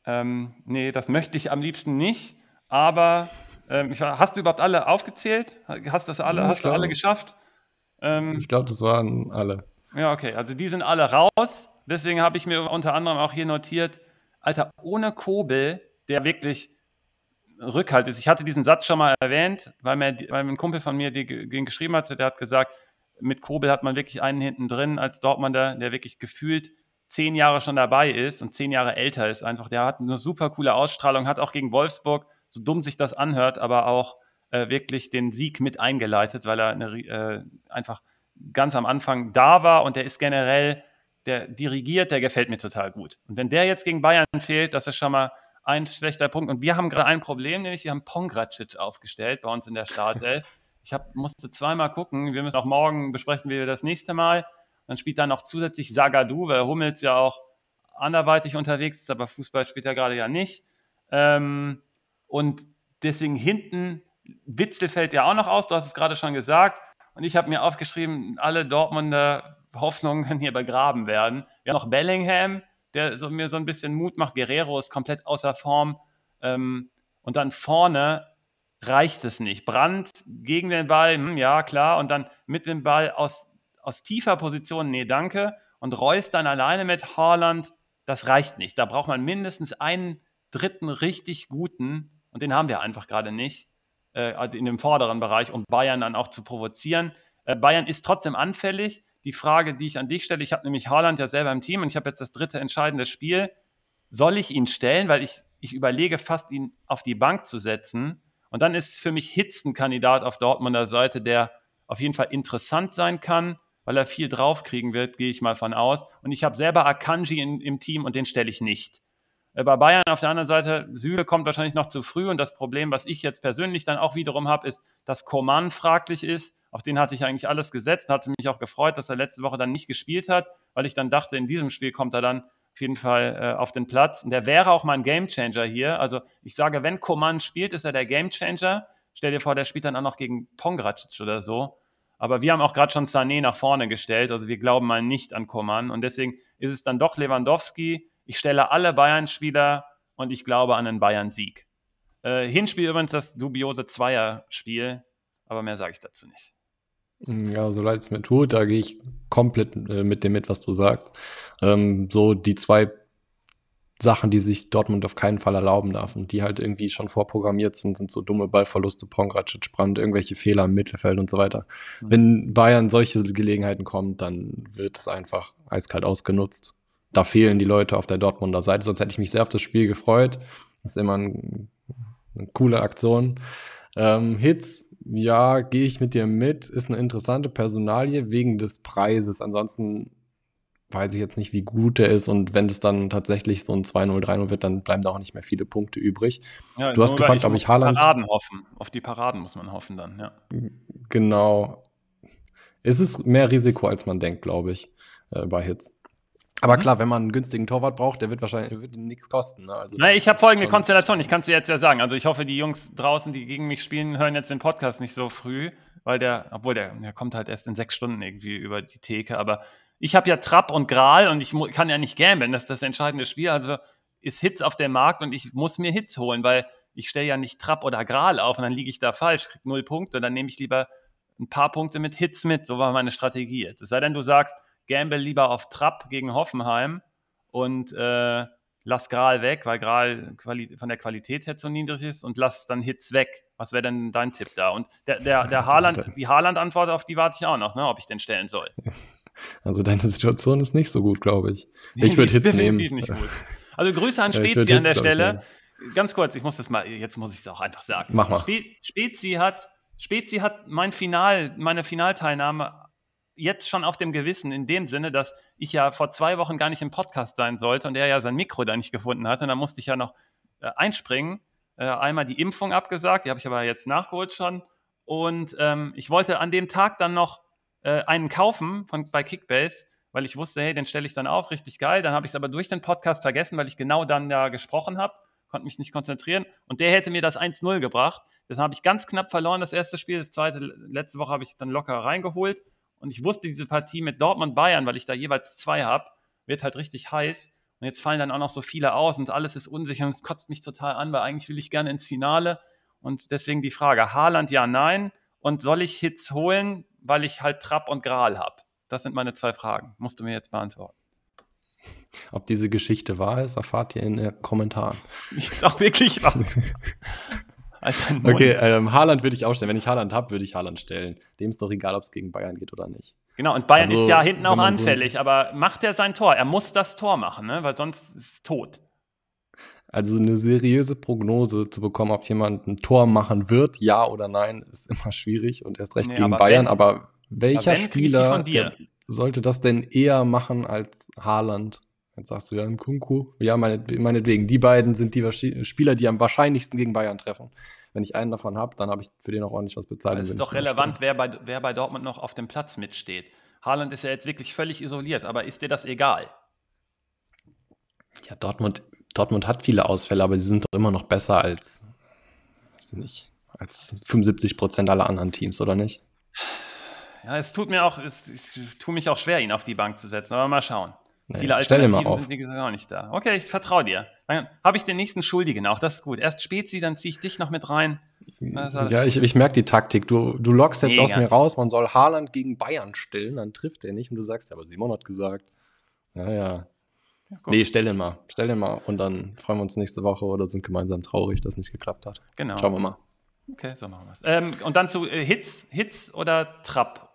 Ähm, nee, das möchte ich am liebsten nicht. Aber ähm, hast du überhaupt alle aufgezählt? Hast, das alle, ja, hast du alle geschafft? Ähm, ich glaube, das waren alle. Ja, okay. Also die sind alle raus. Deswegen habe ich mir unter anderem auch hier notiert, Alter, ohne Kobel, der wirklich Rückhalt ist. Ich hatte diesen Satz schon mal erwähnt, weil mir, weil ein Kumpel von mir den geschrieben hat, der hat gesagt, mit Kobel hat man wirklich einen hinten drin als Dortmunder, der wirklich gefühlt zehn Jahre schon dabei ist und zehn Jahre älter ist einfach. Der hat eine super coole Ausstrahlung, hat auch gegen Wolfsburg, so dumm sich das anhört, aber auch äh, wirklich den Sieg mit eingeleitet, weil er eine, äh, einfach ganz am Anfang da war und der ist generell, der dirigiert, der gefällt mir total gut. Und wenn der jetzt gegen Bayern fehlt, das ist schon mal ein schlechter Punkt. Und wir haben gerade ein Problem, nämlich wir haben Pongracic aufgestellt bei uns in der Startelf. Ich hab, musste zweimal gucken. Wir müssen auch morgen besprechen, wie wir das nächste Mal. Dann spielt da noch zusätzlich Sagadu, weil Hummels ja auch anderweitig unterwegs ist, aber Fußball spielt er gerade ja nicht. Ähm, und deswegen hinten, Witzel fällt ja auch noch aus, du hast es gerade schon gesagt. Und ich habe mir aufgeschrieben, alle Dortmunder Hoffnungen können hier begraben werden. Wir haben noch Bellingham, der so, mir so ein bisschen Mut macht. Guerrero ist komplett außer Form. Ähm, und dann vorne reicht es nicht. Brandt gegen den Ball, hm, ja klar. Und dann mit dem Ball aus, aus tiefer Position, nee, danke. Und Reus dann alleine mit Haaland, das reicht nicht. Da braucht man mindestens einen dritten richtig guten. Und den haben wir einfach gerade nicht äh, in dem vorderen Bereich, um Bayern dann auch zu provozieren. Äh, Bayern ist trotzdem anfällig. Die Frage, die ich an dich stelle, ich habe nämlich Haaland ja selber im Team und ich habe jetzt das dritte entscheidende Spiel. Soll ich ihn stellen? Weil ich, ich überlege fast, ihn auf die Bank zu setzen. Und dann ist für mich Hitz ein Kandidat auf Dortmunder Seite, der auf jeden Fall interessant sein kann, weil er viel draufkriegen wird, gehe ich mal von aus. Und ich habe selber Akanji in, im Team und den stelle ich nicht. Bei Bayern auf der anderen Seite, Süle kommt wahrscheinlich noch zu früh und das Problem, was ich jetzt persönlich dann auch wiederum habe, ist, dass Coman fraglich ist. Auf den hatte ich eigentlich alles gesetzt, hatte mich auch gefreut, dass er letzte Woche dann nicht gespielt hat, weil ich dann dachte, in diesem Spiel kommt er dann auf jeden Fall äh, auf den Platz. Und der wäre auch mal ein Gamechanger hier. Also ich sage, wenn Coman spielt, ist er der Gamechanger. Stell dir vor, der spielt dann auch noch gegen Pongracic oder so. Aber wir haben auch gerade schon Sané nach vorne gestellt. Also wir glauben mal nicht an Coman. Und deswegen ist es dann doch Lewandowski. Ich stelle alle Bayern-Spieler und ich glaube an einen Bayern-Sieg. Äh, Hinspiel übrigens das dubiose Zweier-Spiel. Aber mehr sage ich dazu nicht. Ja, so leid es mir tut, da gehe ich komplett äh, mit dem mit, was du sagst. Ähm, so die zwei Sachen, die sich Dortmund auf keinen Fall erlauben darf und die halt irgendwie schon vorprogrammiert sind, sind so dumme Ballverluste, Pongracic, Brand, irgendwelche Fehler im Mittelfeld und so weiter. Mhm. Wenn Bayern solche Gelegenheiten kommt, dann wird es einfach eiskalt ausgenutzt. Da fehlen die Leute auf der Dortmunder Seite, sonst hätte ich mich sehr auf das Spiel gefreut. Das ist immer ein, eine coole Aktion. Ähm, Hits, ja, gehe ich mit dir mit, ist eine interessante Personalie wegen des Preises. Ansonsten weiß ich jetzt nicht, wie gut der ist. Und wenn es dann tatsächlich so ein 2-0, 3-0 wird, dann bleiben da auch nicht mehr viele Punkte übrig. Ja, du hast gefragt, ob ich Haaland. Paraden hoffen. Auf die Paraden muss man hoffen dann, ja. Genau. Es ist mehr Risiko, als man denkt, glaube ich, äh, bei Hits. Aber mhm. klar, wenn man einen günstigen Torwart braucht, der wird wahrscheinlich wird nichts kosten. Ne? Also, Na, ich habe folgende Konstellation, ich kann es dir jetzt ja sagen. Also ich hoffe, die Jungs draußen, die gegen mich spielen, hören jetzt den Podcast nicht so früh, weil der, obwohl der, der kommt halt erst in sechs Stunden irgendwie über die Theke, aber ich habe ja Trapp und Gral und ich kann ja nicht gamblen, das ist das entscheidende Spiel. Also ist Hits auf dem Markt und ich muss mir Hits holen, weil ich stelle ja nicht Trapp oder Gral auf und dann liege ich da falsch, kriege null Punkte, dann nehme ich lieber ein paar Punkte mit Hits mit. So war meine Strategie jetzt. Es sei denn, du sagst, gamble lieber auf Trapp gegen Hoffenheim und äh, lass Gral weg, weil Gral von der Qualität her zu niedrig ist und lass dann Hits weg. Was wäre denn dein Tipp da? Und der, der, der Haaland, die Haaland-Antwort, auf die warte ich auch noch, ne, ob ich den stellen soll. Also deine Situation ist nicht so gut, glaube ich. Ich würde Hits nehmen. Nicht gut. Also Grüße an Spezi an der Stelle. Ganz kurz, ich muss das mal, jetzt muss ich es auch einfach sagen. Mach mal. Spezi hat, Spezi hat mein Final, meine Finalteilnahme jetzt schon auf dem Gewissen, in dem Sinne, dass ich ja vor zwei Wochen gar nicht im Podcast sein sollte und er ja sein Mikro da nicht gefunden hatte. Und da musste ich ja noch äh, einspringen. Äh, einmal die Impfung abgesagt, die habe ich aber jetzt nachgeholt schon. Und ähm, ich wollte an dem Tag dann noch äh, einen kaufen von, bei Kickbase, weil ich wusste, hey, den stelle ich dann auf, richtig geil. Dann habe ich es aber durch den Podcast vergessen, weil ich genau dann da gesprochen habe, konnte mich nicht konzentrieren. Und der hätte mir das 1-0 gebracht. Das habe ich ganz knapp verloren, das erste Spiel. Das zweite, letzte Woche habe ich dann locker reingeholt. Und ich wusste, diese Partie mit Dortmund-Bayern, weil ich da jeweils zwei habe, wird halt richtig heiß. Und jetzt fallen dann auch noch so viele aus und alles ist unsicher und es kotzt mich total an, weil eigentlich will ich gerne ins Finale. Und deswegen die Frage: Haaland ja, nein. Und soll ich Hits holen, weil ich halt Trapp und Gral habe? Das sind meine zwei Fragen. Musst du mir jetzt beantworten. Ob diese Geschichte wahr ist, erfahrt ihr in den Kommentaren. Ist auch wirklich wahr. okay, ähm, Haaland würde ich auch stellen. Wenn ich Haaland habe, würde ich Haaland stellen. Dem ist doch egal, ob es gegen Bayern geht oder nicht. Genau, und Bayern also, ist ja hinten auch anfällig, so aber macht er sein Tor? Er muss das Tor machen, ne? weil sonst ist es tot. Also eine seriöse Prognose zu bekommen, ob jemand ein Tor machen wird, ja oder nein, ist immer schwierig und erst recht nee, gegen aber Bayern. Wenn, aber welcher aber Spieler sollte das denn eher machen als Haaland? Jetzt sagst du ja, Kunku. Ja, meinetwegen. Die beiden sind die Spieler, die am wahrscheinlichsten gegen Bayern treffen. Wenn ich einen davon habe, dann habe ich für den auch ordentlich was bezahlt. Es ist doch relevant, wer bei, wer bei Dortmund noch auf dem Platz mitsteht. Haaland ist ja jetzt wirklich völlig isoliert, aber ist dir das egal? Ja, Dortmund, Dortmund hat viele Ausfälle, aber sie sind doch immer noch besser als, weiß nicht, als 75 Prozent aller anderen Teams, oder nicht? Ja, es tut mir auch, es, es tut mich auch schwer, ihn auf die Bank zu setzen, aber mal schauen. Nee, Viele Alternativen mal auf. sind, wie gesagt, auch nicht da. Okay, ich vertraue dir. Dann habe ich den nächsten Schuldigen auch, das ist gut. Erst Spezi, dann ziehe ich dich noch mit rein. Ja, ich, ich merke die Taktik. Du, du lockst jetzt Mega. aus mir raus, man soll Haaland gegen Bayern stellen, dann trifft er nicht und du sagst, ja, aber Simon hat gesagt. Ja, ja. ja nee, stell den mal. Stell den mal und dann freuen wir uns nächste Woche oder sind gemeinsam traurig, dass es nicht geklappt hat. Genau. Schauen wir mal. Okay, so machen wir es. Ähm, und dann zu äh, Hits, Hits oder Trapp?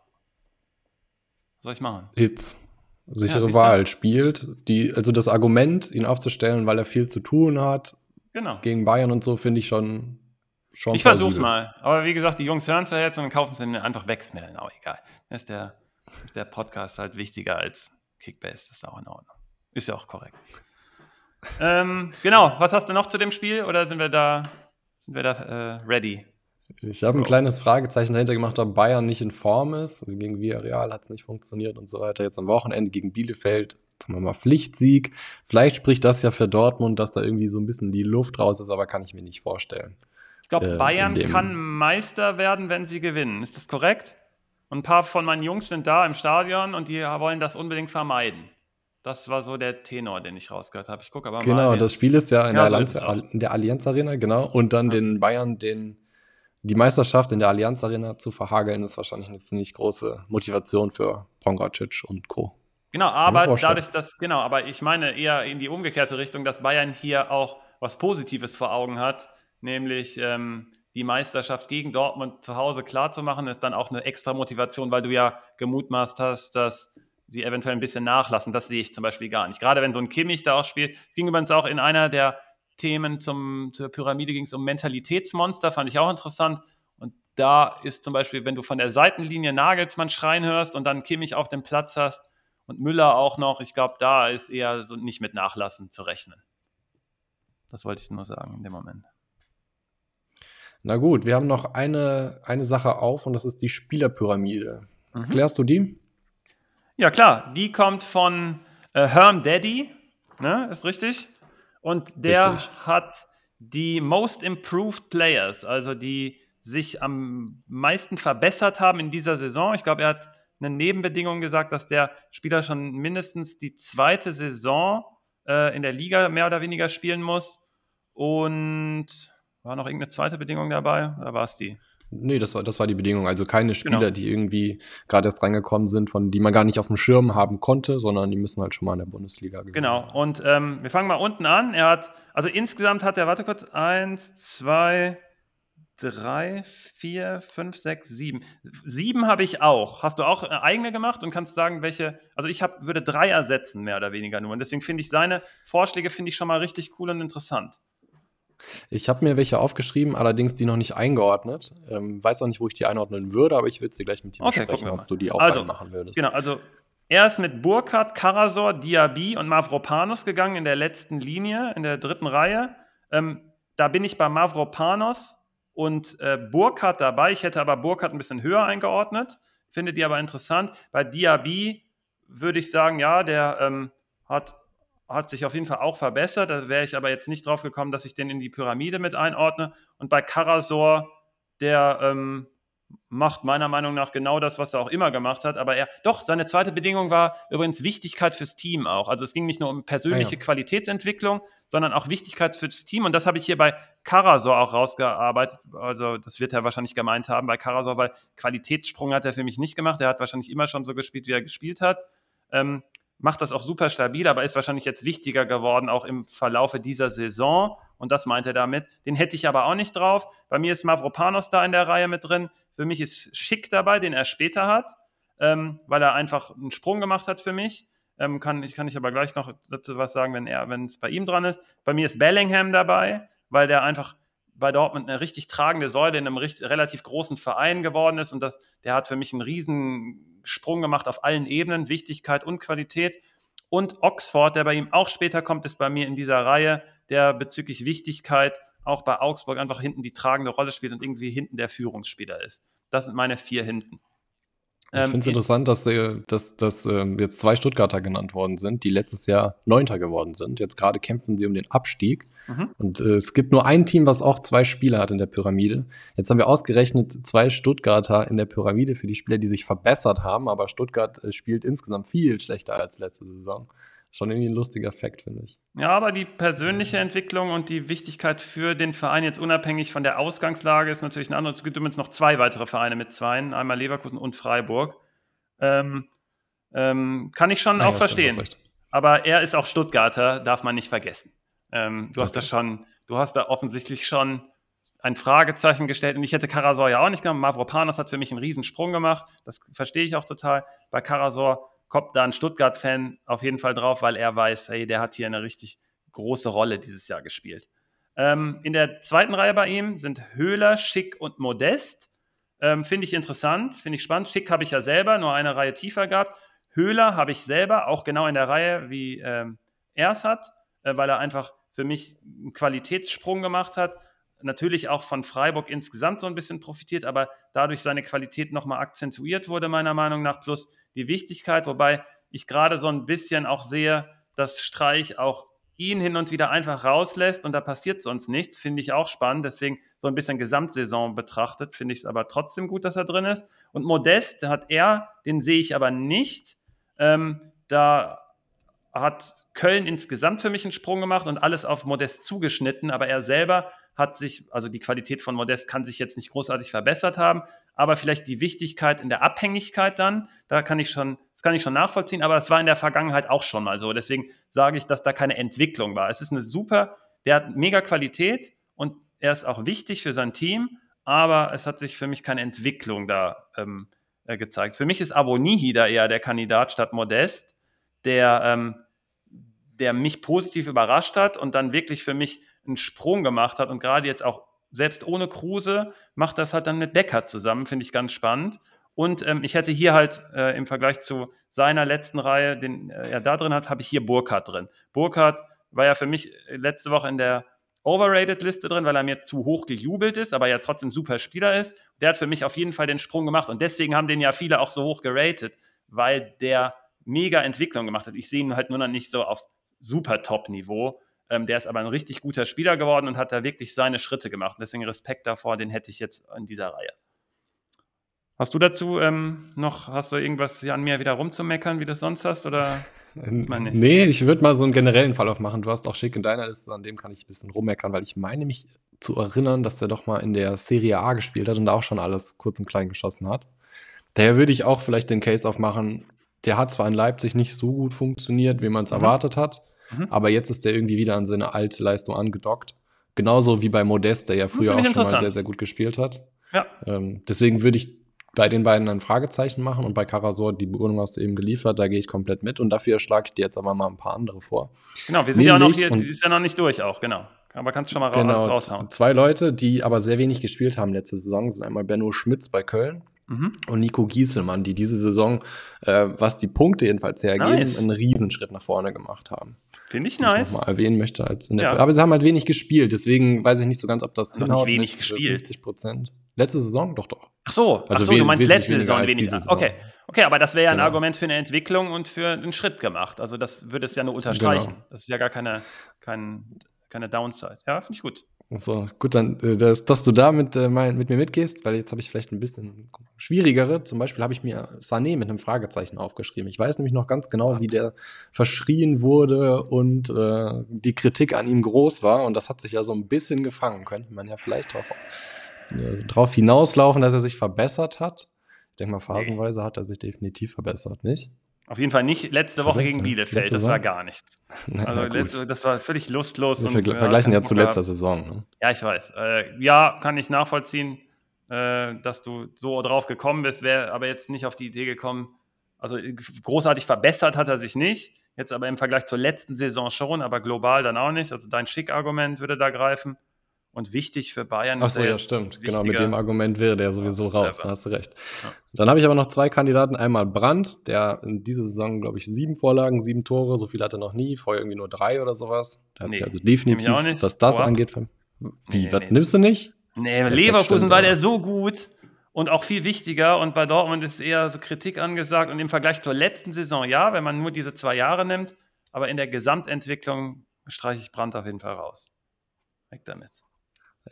Was soll ich machen? Hits sichere ja, Wahl spielt. Die, also das Argument, ihn aufzustellen, weil er viel zu tun hat, genau. gegen Bayern und so, finde ich schon. schon ich versuch's mal. Aber wie gesagt, die Jungs hören es ja jetzt und kaufen es dann einfach weg. Ist mir dann auch egal. Da ist der, ist der Podcast halt wichtiger als Kickbase. Das ist auch in Ordnung. Ist ja auch korrekt. Ähm, genau, was hast du noch zu dem Spiel oder sind wir da, sind wir da äh, ready? Ich habe ein kleines Fragezeichen dahinter gemacht, ob Bayern nicht in Form ist. Gegen Villarreal hat es nicht funktioniert und so weiter. Jetzt am Wochenende gegen Bielefeld, sagen wir mal, Pflichtsieg. Vielleicht spricht das ja für Dortmund, dass da irgendwie so ein bisschen die Luft raus ist, aber kann ich mir nicht vorstellen. Ich glaube, äh, Bayern kann Meister werden, wenn sie gewinnen. Ist das korrekt? Und ein paar von meinen Jungs sind da im Stadion und die wollen das unbedingt vermeiden. Das war so der Tenor, den ich rausgehört habe. Ich gucke aber genau, mal. Genau, das Spiel ist ja in, ja, der, Allianz, in der Allianz Arena, genau. Und dann ja. den Bayern den die Meisterschaft in der Allianz Arena zu verhageln, ist wahrscheinlich eine ziemlich große Motivation für Pongracic und Co. Genau, aber dadurch, dass, genau, aber ich meine eher in die umgekehrte Richtung, dass Bayern hier auch was Positives vor Augen hat, nämlich ähm, die Meisterschaft gegen Dortmund zu Hause klarzumachen, ist dann auch eine extra Motivation, weil du ja gemutmaßt hast, dass sie eventuell ein bisschen nachlassen. Das sehe ich zum Beispiel gar nicht. Gerade wenn so ein Kimmich da auch spielt. Es ging übrigens auch in einer der Themen zum, zur Pyramide ging es um Mentalitätsmonster, fand ich auch interessant. Und da ist zum Beispiel, wenn du von der Seitenlinie Nagelsmann schreien hörst und dann Kimmich auf dem Platz hast und Müller auch noch, ich glaube, da ist eher so nicht mit Nachlassen zu rechnen. Das wollte ich nur sagen in dem Moment. Na gut, wir haben noch eine, eine Sache auf und das ist die Spielerpyramide. Mhm. Klärst du die? Ja, klar. Die kommt von äh, Herm Daddy, ne? Ist richtig? Und der Richtig. hat die Most Improved Players, also die sich am meisten verbessert haben in dieser Saison. Ich glaube, er hat eine Nebenbedingung gesagt, dass der Spieler schon mindestens die zweite Saison äh, in der Liga mehr oder weniger spielen muss. Und war noch irgendeine zweite Bedingung dabei? Oder war es die? Nee, das war, das war die Bedingung. Also keine Spieler, genau. die irgendwie gerade erst reingekommen sind, von die man gar nicht auf dem Schirm haben konnte, sondern die müssen halt schon mal in der Bundesliga gewinnen. Genau. Und ähm, wir fangen mal unten an. Er hat, also insgesamt hat er, warte kurz, eins, zwei, drei, vier, fünf, sechs, sieben. Sieben habe ich auch. Hast du auch eine eigene gemacht und kannst sagen, welche, also ich hab, würde drei ersetzen, mehr oder weniger nur. Und deswegen finde ich seine Vorschläge finde ich schon mal richtig cool und interessant. Ich habe mir welche aufgeschrieben, allerdings die noch nicht eingeordnet. Ähm, weiß auch nicht, wo ich die einordnen würde, aber ich würde sie gleich mit dir okay, besprechen, ob du die auch also, machen würdest. Genau, also er ist mit Burkhardt, Karasor, Diaby und Mavropanos gegangen in der letzten Linie, in der dritten Reihe. Ähm, da bin ich bei Mavropanos und äh, Burkhardt dabei. Ich hätte aber Burkhardt ein bisschen höher eingeordnet, finde die aber interessant. Bei Diaby würde ich sagen, ja, der ähm, hat hat sich auf jeden Fall auch verbessert. Da wäre ich aber jetzt nicht drauf gekommen, dass ich den in die Pyramide mit einordne. Und bei Karasor, der ähm, macht meiner Meinung nach genau das, was er auch immer gemacht hat. Aber er, doch, seine zweite Bedingung war übrigens Wichtigkeit fürs Team auch. Also es ging nicht nur um persönliche ah, ja. Qualitätsentwicklung, sondern auch Wichtigkeit fürs Team. Und das habe ich hier bei Karasor auch rausgearbeitet. Also das wird er wahrscheinlich gemeint haben bei Karasor, weil Qualitätssprung hat er für mich nicht gemacht. Er hat wahrscheinlich immer schon so gespielt, wie er gespielt hat. Ähm, macht das auch super stabil, aber ist wahrscheinlich jetzt wichtiger geworden, auch im Verlaufe dieser Saison. Und das meint er damit. Den hätte ich aber auch nicht drauf. Bei mir ist Mavropanos da in der Reihe mit drin. Für mich ist Schick dabei, den er später hat, ähm, weil er einfach einen Sprung gemacht hat für mich. Ähm, kann, ich kann ich aber gleich noch dazu was sagen, wenn es bei ihm dran ist. Bei mir ist Bellingham dabei, weil der einfach bei Dortmund eine richtig tragende Säule in einem richtig, relativ großen Verein geworden ist und das, der hat für mich einen riesen Sprung gemacht auf allen Ebenen, Wichtigkeit und Qualität. Und Oxford, der bei ihm auch später kommt, ist bei mir in dieser Reihe, der bezüglich Wichtigkeit auch bei Augsburg einfach hinten die tragende Rolle spielt und irgendwie hinten der Führungsspieler ist. Das sind meine vier hinten. Ich ähm, finde es interessant, dass, dass, dass ähm, jetzt zwei Stuttgarter genannt worden sind, die letztes Jahr Neunter geworden sind. Jetzt gerade kämpfen sie um den Abstieg. Mhm. Und äh, es gibt nur ein Team, was auch zwei Spieler hat in der Pyramide. Jetzt haben wir ausgerechnet zwei Stuttgarter in der Pyramide für die Spieler, die sich verbessert haben, aber Stuttgart äh, spielt insgesamt viel schlechter als letzte Saison. Schon irgendwie ein lustiger Fakt, finde ich. Ja, aber die persönliche Entwicklung und die Wichtigkeit für den Verein jetzt unabhängig von der Ausgangslage ist natürlich ein anderes. Es gibt übrigens noch zwei weitere Vereine mit Zweien, einmal Leverkusen und Freiburg. Ähm, ähm, kann ich schon ah, auch ja, verstehen. Aber er ist auch Stuttgarter, darf man nicht vergessen. Ähm, du okay. hast da schon, du hast da offensichtlich schon ein Fragezeichen gestellt und ich hätte Karasor ja auch nicht genommen. Mavropanos hat für mich einen Riesensprung gemacht, das verstehe ich auch total. Bei Karasor kommt da ein Stuttgart-Fan auf jeden Fall drauf, weil er weiß, hey, der hat hier eine richtig große Rolle dieses Jahr gespielt. Ähm, in der zweiten Reihe bei ihm sind Höhler, Schick und Modest. Ähm, finde ich interessant, finde ich spannend. Schick habe ich ja selber, nur eine Reihe tiefer gehabt. Höhler habe ich selber, auch genau in der Reihe, wie ähm, er es hat. äh, weil er einfach für mich einen Qualitätssprung gemacht hat. Natürlich auch von Freiburg insgesamt so ein bisschen profitiert, aber dadurch seine Qualität nochmal akzentuiert wurde, meiner Meinung nach, plus die Wichtigkeit, wobei ich gerade so ein bisschen auch sehe, dass Streich auch ihn hin und wieder einfach rauslässt und da passiert sonst nichts, finde ich auch spannend. Deswegen so ein bisschen Gesamtsaison betrachtet, finde ich es aber trotzdem gut, dass er drin ist. Und Modest hat er, den sehe ich aber nicht. Ähm, da hat Köln insgesamt für mich einen Sprung gemacht und alles auf Modest zugeschnitten, aber er selber hat sich, also die Qualität von Modest kann sich jetzt nicht großartig verbessert haben, aber vielleicht die Wichtigkeit in der Abhängigkeit dann, da kann ich schon, das kann ich schon nachvollziehen, aber es war in der Vergangenheit auch schon mal so. Deswegen sage ich, dass da keine Entwicklung war. Es ist eine super, der hat mega Qualität und er ist auch wichtig für sein Team, aber es hat sich für mich keine Entwicklung da ähm, äh, gezeigt. Für mich ist Avonihi da eher der Kandidat statt Modest, der, ähm, der mich positiv überrascht hat und dann wirklich für mich einen Sprung gemacht hat und gerade jetzt auch selbst ohne Kruse macht das halt dann mit Becker zusammen, finde ich ganz spannend. Und ähm, ich hätte hier halt äh, im Vergleich zu seiner letzten Reihe, den äh, er da drin hat, habe ich hier Burkhardt drin. Burkhardt war ja für mich äh, letzte Woche in der Overrated-Liste drin, weil er mir zu hoch gejubelt ist, aber ja trotzdem super Spieler ist. Der hat für mich auf jeden Fall den Sprung gemacht und deswegen haben den ja viele auch so hoch geratet, weil der mega Entwicklung gemacht hat. Ich sehe ihn halt nur noch nicht so auf super Top-Niveau. Ähm, der ist aber ein richtig guter Spieler geworden und hat da wirklich seine Schritte gemacht. Deswegen Respekt davor, den hätte ich jetzt in dieser Reihe. Hast du dazu ähm, noch, hast du irgendwas an mir wieder rumzumeckern, wie du das sonst hast? Oder nee, ich würde mal so einen generellen Fall aufmachen. Du hast auch Schick in deiner Liste, an dem kann ich ein bisschen rummeckern, weil ich meine mich zu erinnern, dass der doch mal in der Serie A gespielt hat und da auch schon alles kurz und klein geschossen hat. Daher würde ich auch vielleicht den Case aufmachen, der hat zwar in Leipzig nicht so gut funktioniert, wie man es mhm. erwartet hat, Mhm. Aber jetzt ist der irgendwie wieder an seine alte Leistung angedockt. Genauso wie bei Modest, der ja früher auch schon mal sehr, sehr gut gespielt hat. Ja. Ähm, deswegen würde ich bei den beiden ein Fragezeichen machen und bei Karasor, die Begründung hast du eben geliefert, da gehe ich komplett mit und dafür schlage ich dir jetzt aber mal ein paar andere vor. Genau, wir sind Nämlich, ja noch hier, die ist ja noch nicht durch auch, genau. Aber kannst du schon mal genau, raushauen. Zwei Leute, die aber sehr wenig gespielt haben letzte Saison, sind einmal Benno Schmitz bei Köln Mhm. Und Nico Gieselmann, die diese Saison, äh, was die Punkte jedenfalls hergeben, nice. einen Riesenschritt nach vorne gemacht haben. Finde ich nice. Ich mal erwähnen möchte als in der ja. Aber sie haben halt wenig gespielt, deswegen weiß ich nicht so ganz, ob das. Nicht wenig gespielt. 50 Prozent. Letzte Saison doch doch. Ach so, also Ach so du meinst letzte Saison wenig. Saison. Okay. Okay, aber das wäre ja genau. ein Argument für eine Entwicklung und für einen Schritt gemacht. Also das würde es ja nur unterstreichen. Genau. Das ist ja gar keine, kein, keine Downside. Ja, finde ich gut. So, gut, dann, äh, dass, dass du da mit, äh, mit mir mitgehst, weil jetzt habe ich vielleicht ein bisschen schwierigere. Zum Beispiel habe ich mir Sané mit einem Fragezeichen aufgeschrieben. Ich weiß nämlich noch ganz genau, wie der verschrien wurde und äh, die Kritik an ihm groß war. Und das hat sich ja so ein bisschen gefangen. Könnte man ja vielleicht drauf, äh, drauf hinauslaufen, dass er sich verbessert hat. Ich denke mal, phasenweise hat er sich definitiv verbessert, nicht? Auf jeden Fall nicht letzte Woche gegen Bielefeld, das war gar nichts. Also letzte, das war völlig lustlos. Wir und, vergleichen ja, zu letzter Saison. Ne? Ja, ich weiß. Äh, ja, kann ich nachvollziehen, äh, dass du so drauf gekommen bist, wäre aber jetzt nicht auf die Idee gekommen. Also großartig verbessert hat er sich nicht, jetzt aber im Vergleich zur letzten Saison schon, aber global dann auch nicht. Also dein Schick-Argument würde da greifen und wichtig für Bayern. Ach so, ja, stimmt. Genau, mit dem Argument wäre der sowieso raus. Da hast du recht. Ja. Dann habe ich aber noch zwei Kandidaten. Einmal Brandt, der in dieser Saison, glaube ich, sieben Vorlagen, sieben Tore. So viel hatte er noch nie. Vorher irgendwie nur drei oder sowas. Der hat nee, sich also definitiv, was das Boah. angeht. Wie, nee, was nee. nimmst du nicht? Nee, ja, Leverkusen war der so gut und auch viel wichtiger. Und bei Dortmund ist eher so Kritik angesagt. Und im Vergleich zur letzten Saison, ja, wenn man nur diese zwei Jahre nimmt. Aber in der Gesamtentwicklung streiche ich Brandt auf jeden Fall raus. Weg damit.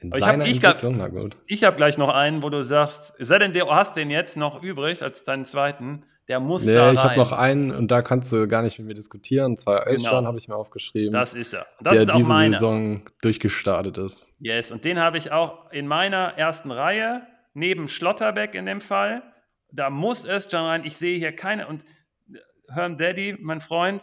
In ich seiner hab, ich Entwicklung, na gut. Ich habe gleich noch einen, wo du sagst, sei denn, du hast den jetzt noch übrig als deinen zweiten, der muss nee, da rein. ich habe noch einen und da kannst du gar nicht mit mir diskutieren. Und zwar Özcan genau. habe ich mir aufgeschrieben. Das ist er. Das der ist auch diese meine. Saison durchgestartet ist. Yes, und den habe ich auch in meiner ersten Reihe, neben Schlotterbeck in dem Fall. Da muss Özcan rein. Ich sehe hier keine. Und Herm Daddy, mein Freund,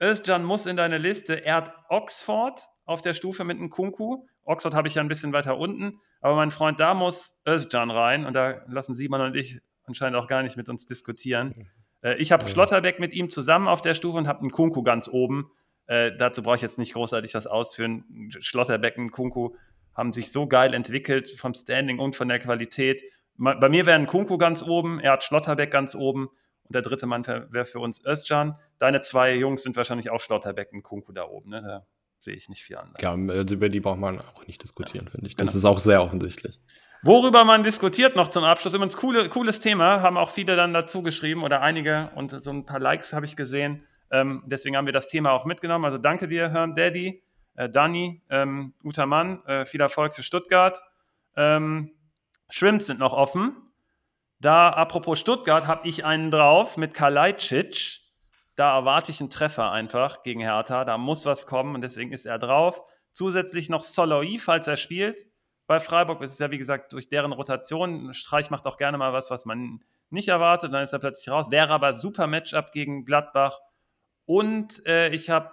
Özcan muss in deine Liste. Er hat Oxford auf der Stufe mit einem Kunku Oxford habe ich ja ein bisschen weiter unten, aber mein Freund, da muss Özcan rein und da lassen Simon und ich anscheinend auch gar nicht mit uns diskutieren. Äh, ich habe ja. Schlotterbeck mit ihm zusammen auf der Stufe und habe einen Kunku ganz oben. Äh, dazu brauche ich jetzt nicht großartig was ausführen. Schlotterbeck und Kunku haben sich so geil entwickelt vom Standing und von der Qualität. Bei mir wäre ein Kunku ganz oben, er hat Schlotterbeck ganz oben und der dritte Mann wäre für uns Özcan. Deine zwei Jungs sind wahrscheinlich auch Schlotterbeck und Kunku da oben. Ne? Sehe ich nicht viel anders. Ja, also über die braucht man auch nicht diskutieren, ja, finde ich. Das genau. ist auch sehr offensichtlich. Worüber man diskutiert noch zum Abschluss, übrigens coole, cooles Thema, haben auch viele dann dazu geschrieben oder einige und so ein paar Likes habe ich gesehen. Ähm, deswegen haben wir das Thema auch mitgenommen. Also danke dir, Herrn Daddy, äh, Dani, ähm, guter Mann, äh, viel Erfolg für Stuttgart. Ähm, Shrimps sind noch offen. Da, apropos Stuttgart, habe ich einen drauf mit Kalajdzic. Da erwarte ich einen Treffer einfach gegen Hertha. Da muss was kommen und deswegen ist er drauf. Zusätzlich noch Soloi, falls er spielt. Bei Freiburg ist es ja, wie gesagt, durch deren Rotation. Streich macht auch gerne mal was, was man nicht erwartet. Dann ist er plötzlich raus. Wäre aber super Matchup gegen Gladbach. Und äh, ich habe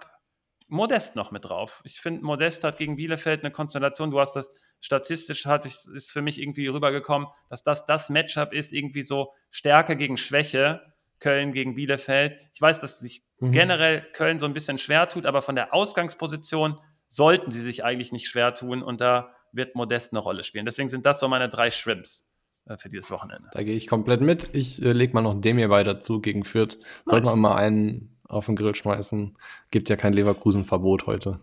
Modest noch mit drauf. Ich finde, Modest hat gegen Bielefeld eine Konstellation. Du hast das statistisch, hat, ist für mich irgendwie rübergekommen, dass das das Matchup ist, irgendwie so Stärke gegen Schwäche. Köln gegen Bielefeld. Ich weiß, dass sich mhm. generell Köln so ein bisschen schwer tut, aber von der Ausgangsposition sollten sie sich eigentlich nicht schwer tun und da wird Modest eine Rolle spielen. Deswegen sind das so meine drei Shrimps äh, für dieses Wochenende. Da gehe ich komplett mit. Ich äh, lege mal noch Demir weiter zu gegen Fürth. Sollte man mal einen auf den Grill schmeißen. Gibt ja kein Leverkusen-Verbot heute.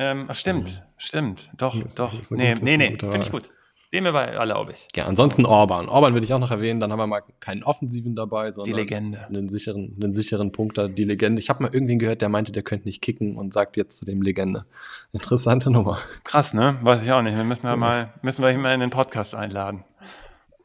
Ähm, ach, stimmt, ähm, stimmt. Doch, ist, doch. Ist nee, gut, nee, nee, finde ich gut. Bei erlaube ich. Ja, ansonsten Orban. Orban würde ich auch noch erwähnen. Dann haben wir mal keinen Offensiven dabei, sondern die Legende. Einen sicheren, einen sicheren Punkter. Die Legende. Ich habe mal irgendwen gehört, der meinte, der könnte nicht kicken und sagt jetzt zu dem Legende. Interessante Nummer. Krass, ne? Weiß ich auch nicht. Wir müssen wir mal, müssen wir ihn mal in den Podcast einladen.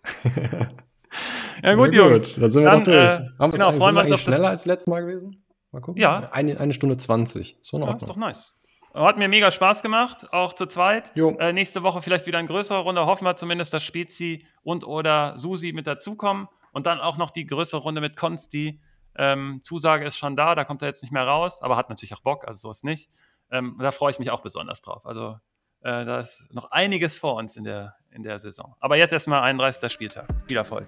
ja, gut, ja, Jungs. Dann sind wir dann, doch durch. Äh, haben genau, sind wir eigentlich schneller als letztes Mal gewesen? Mal gucken. Ja. Eine, eine Stunde 20. So in Ordnung. Ja, ist doch nice. Hat mir mega Spaß gemacht, auch zu zweit. Äh, nächste Woche vielleicht wieder eine größere Runde. Hoffen wir zumindest, dass Spezi und oder Susi mit dazukommen. Und dann auch noch die größere Runde mit Konsti. Ähm, Zusage ist schon da, da kommt er jetzt nicht mehr raus, aber hat natürlich auch Bock, also so ist nicht. Ähm, da freue ich mich auch besonders drauf. Also äh, da ist noch einiges vor uns in der, in der Saison. Aber jetzt erstmal 31. Spieltag. Viel Erfolg.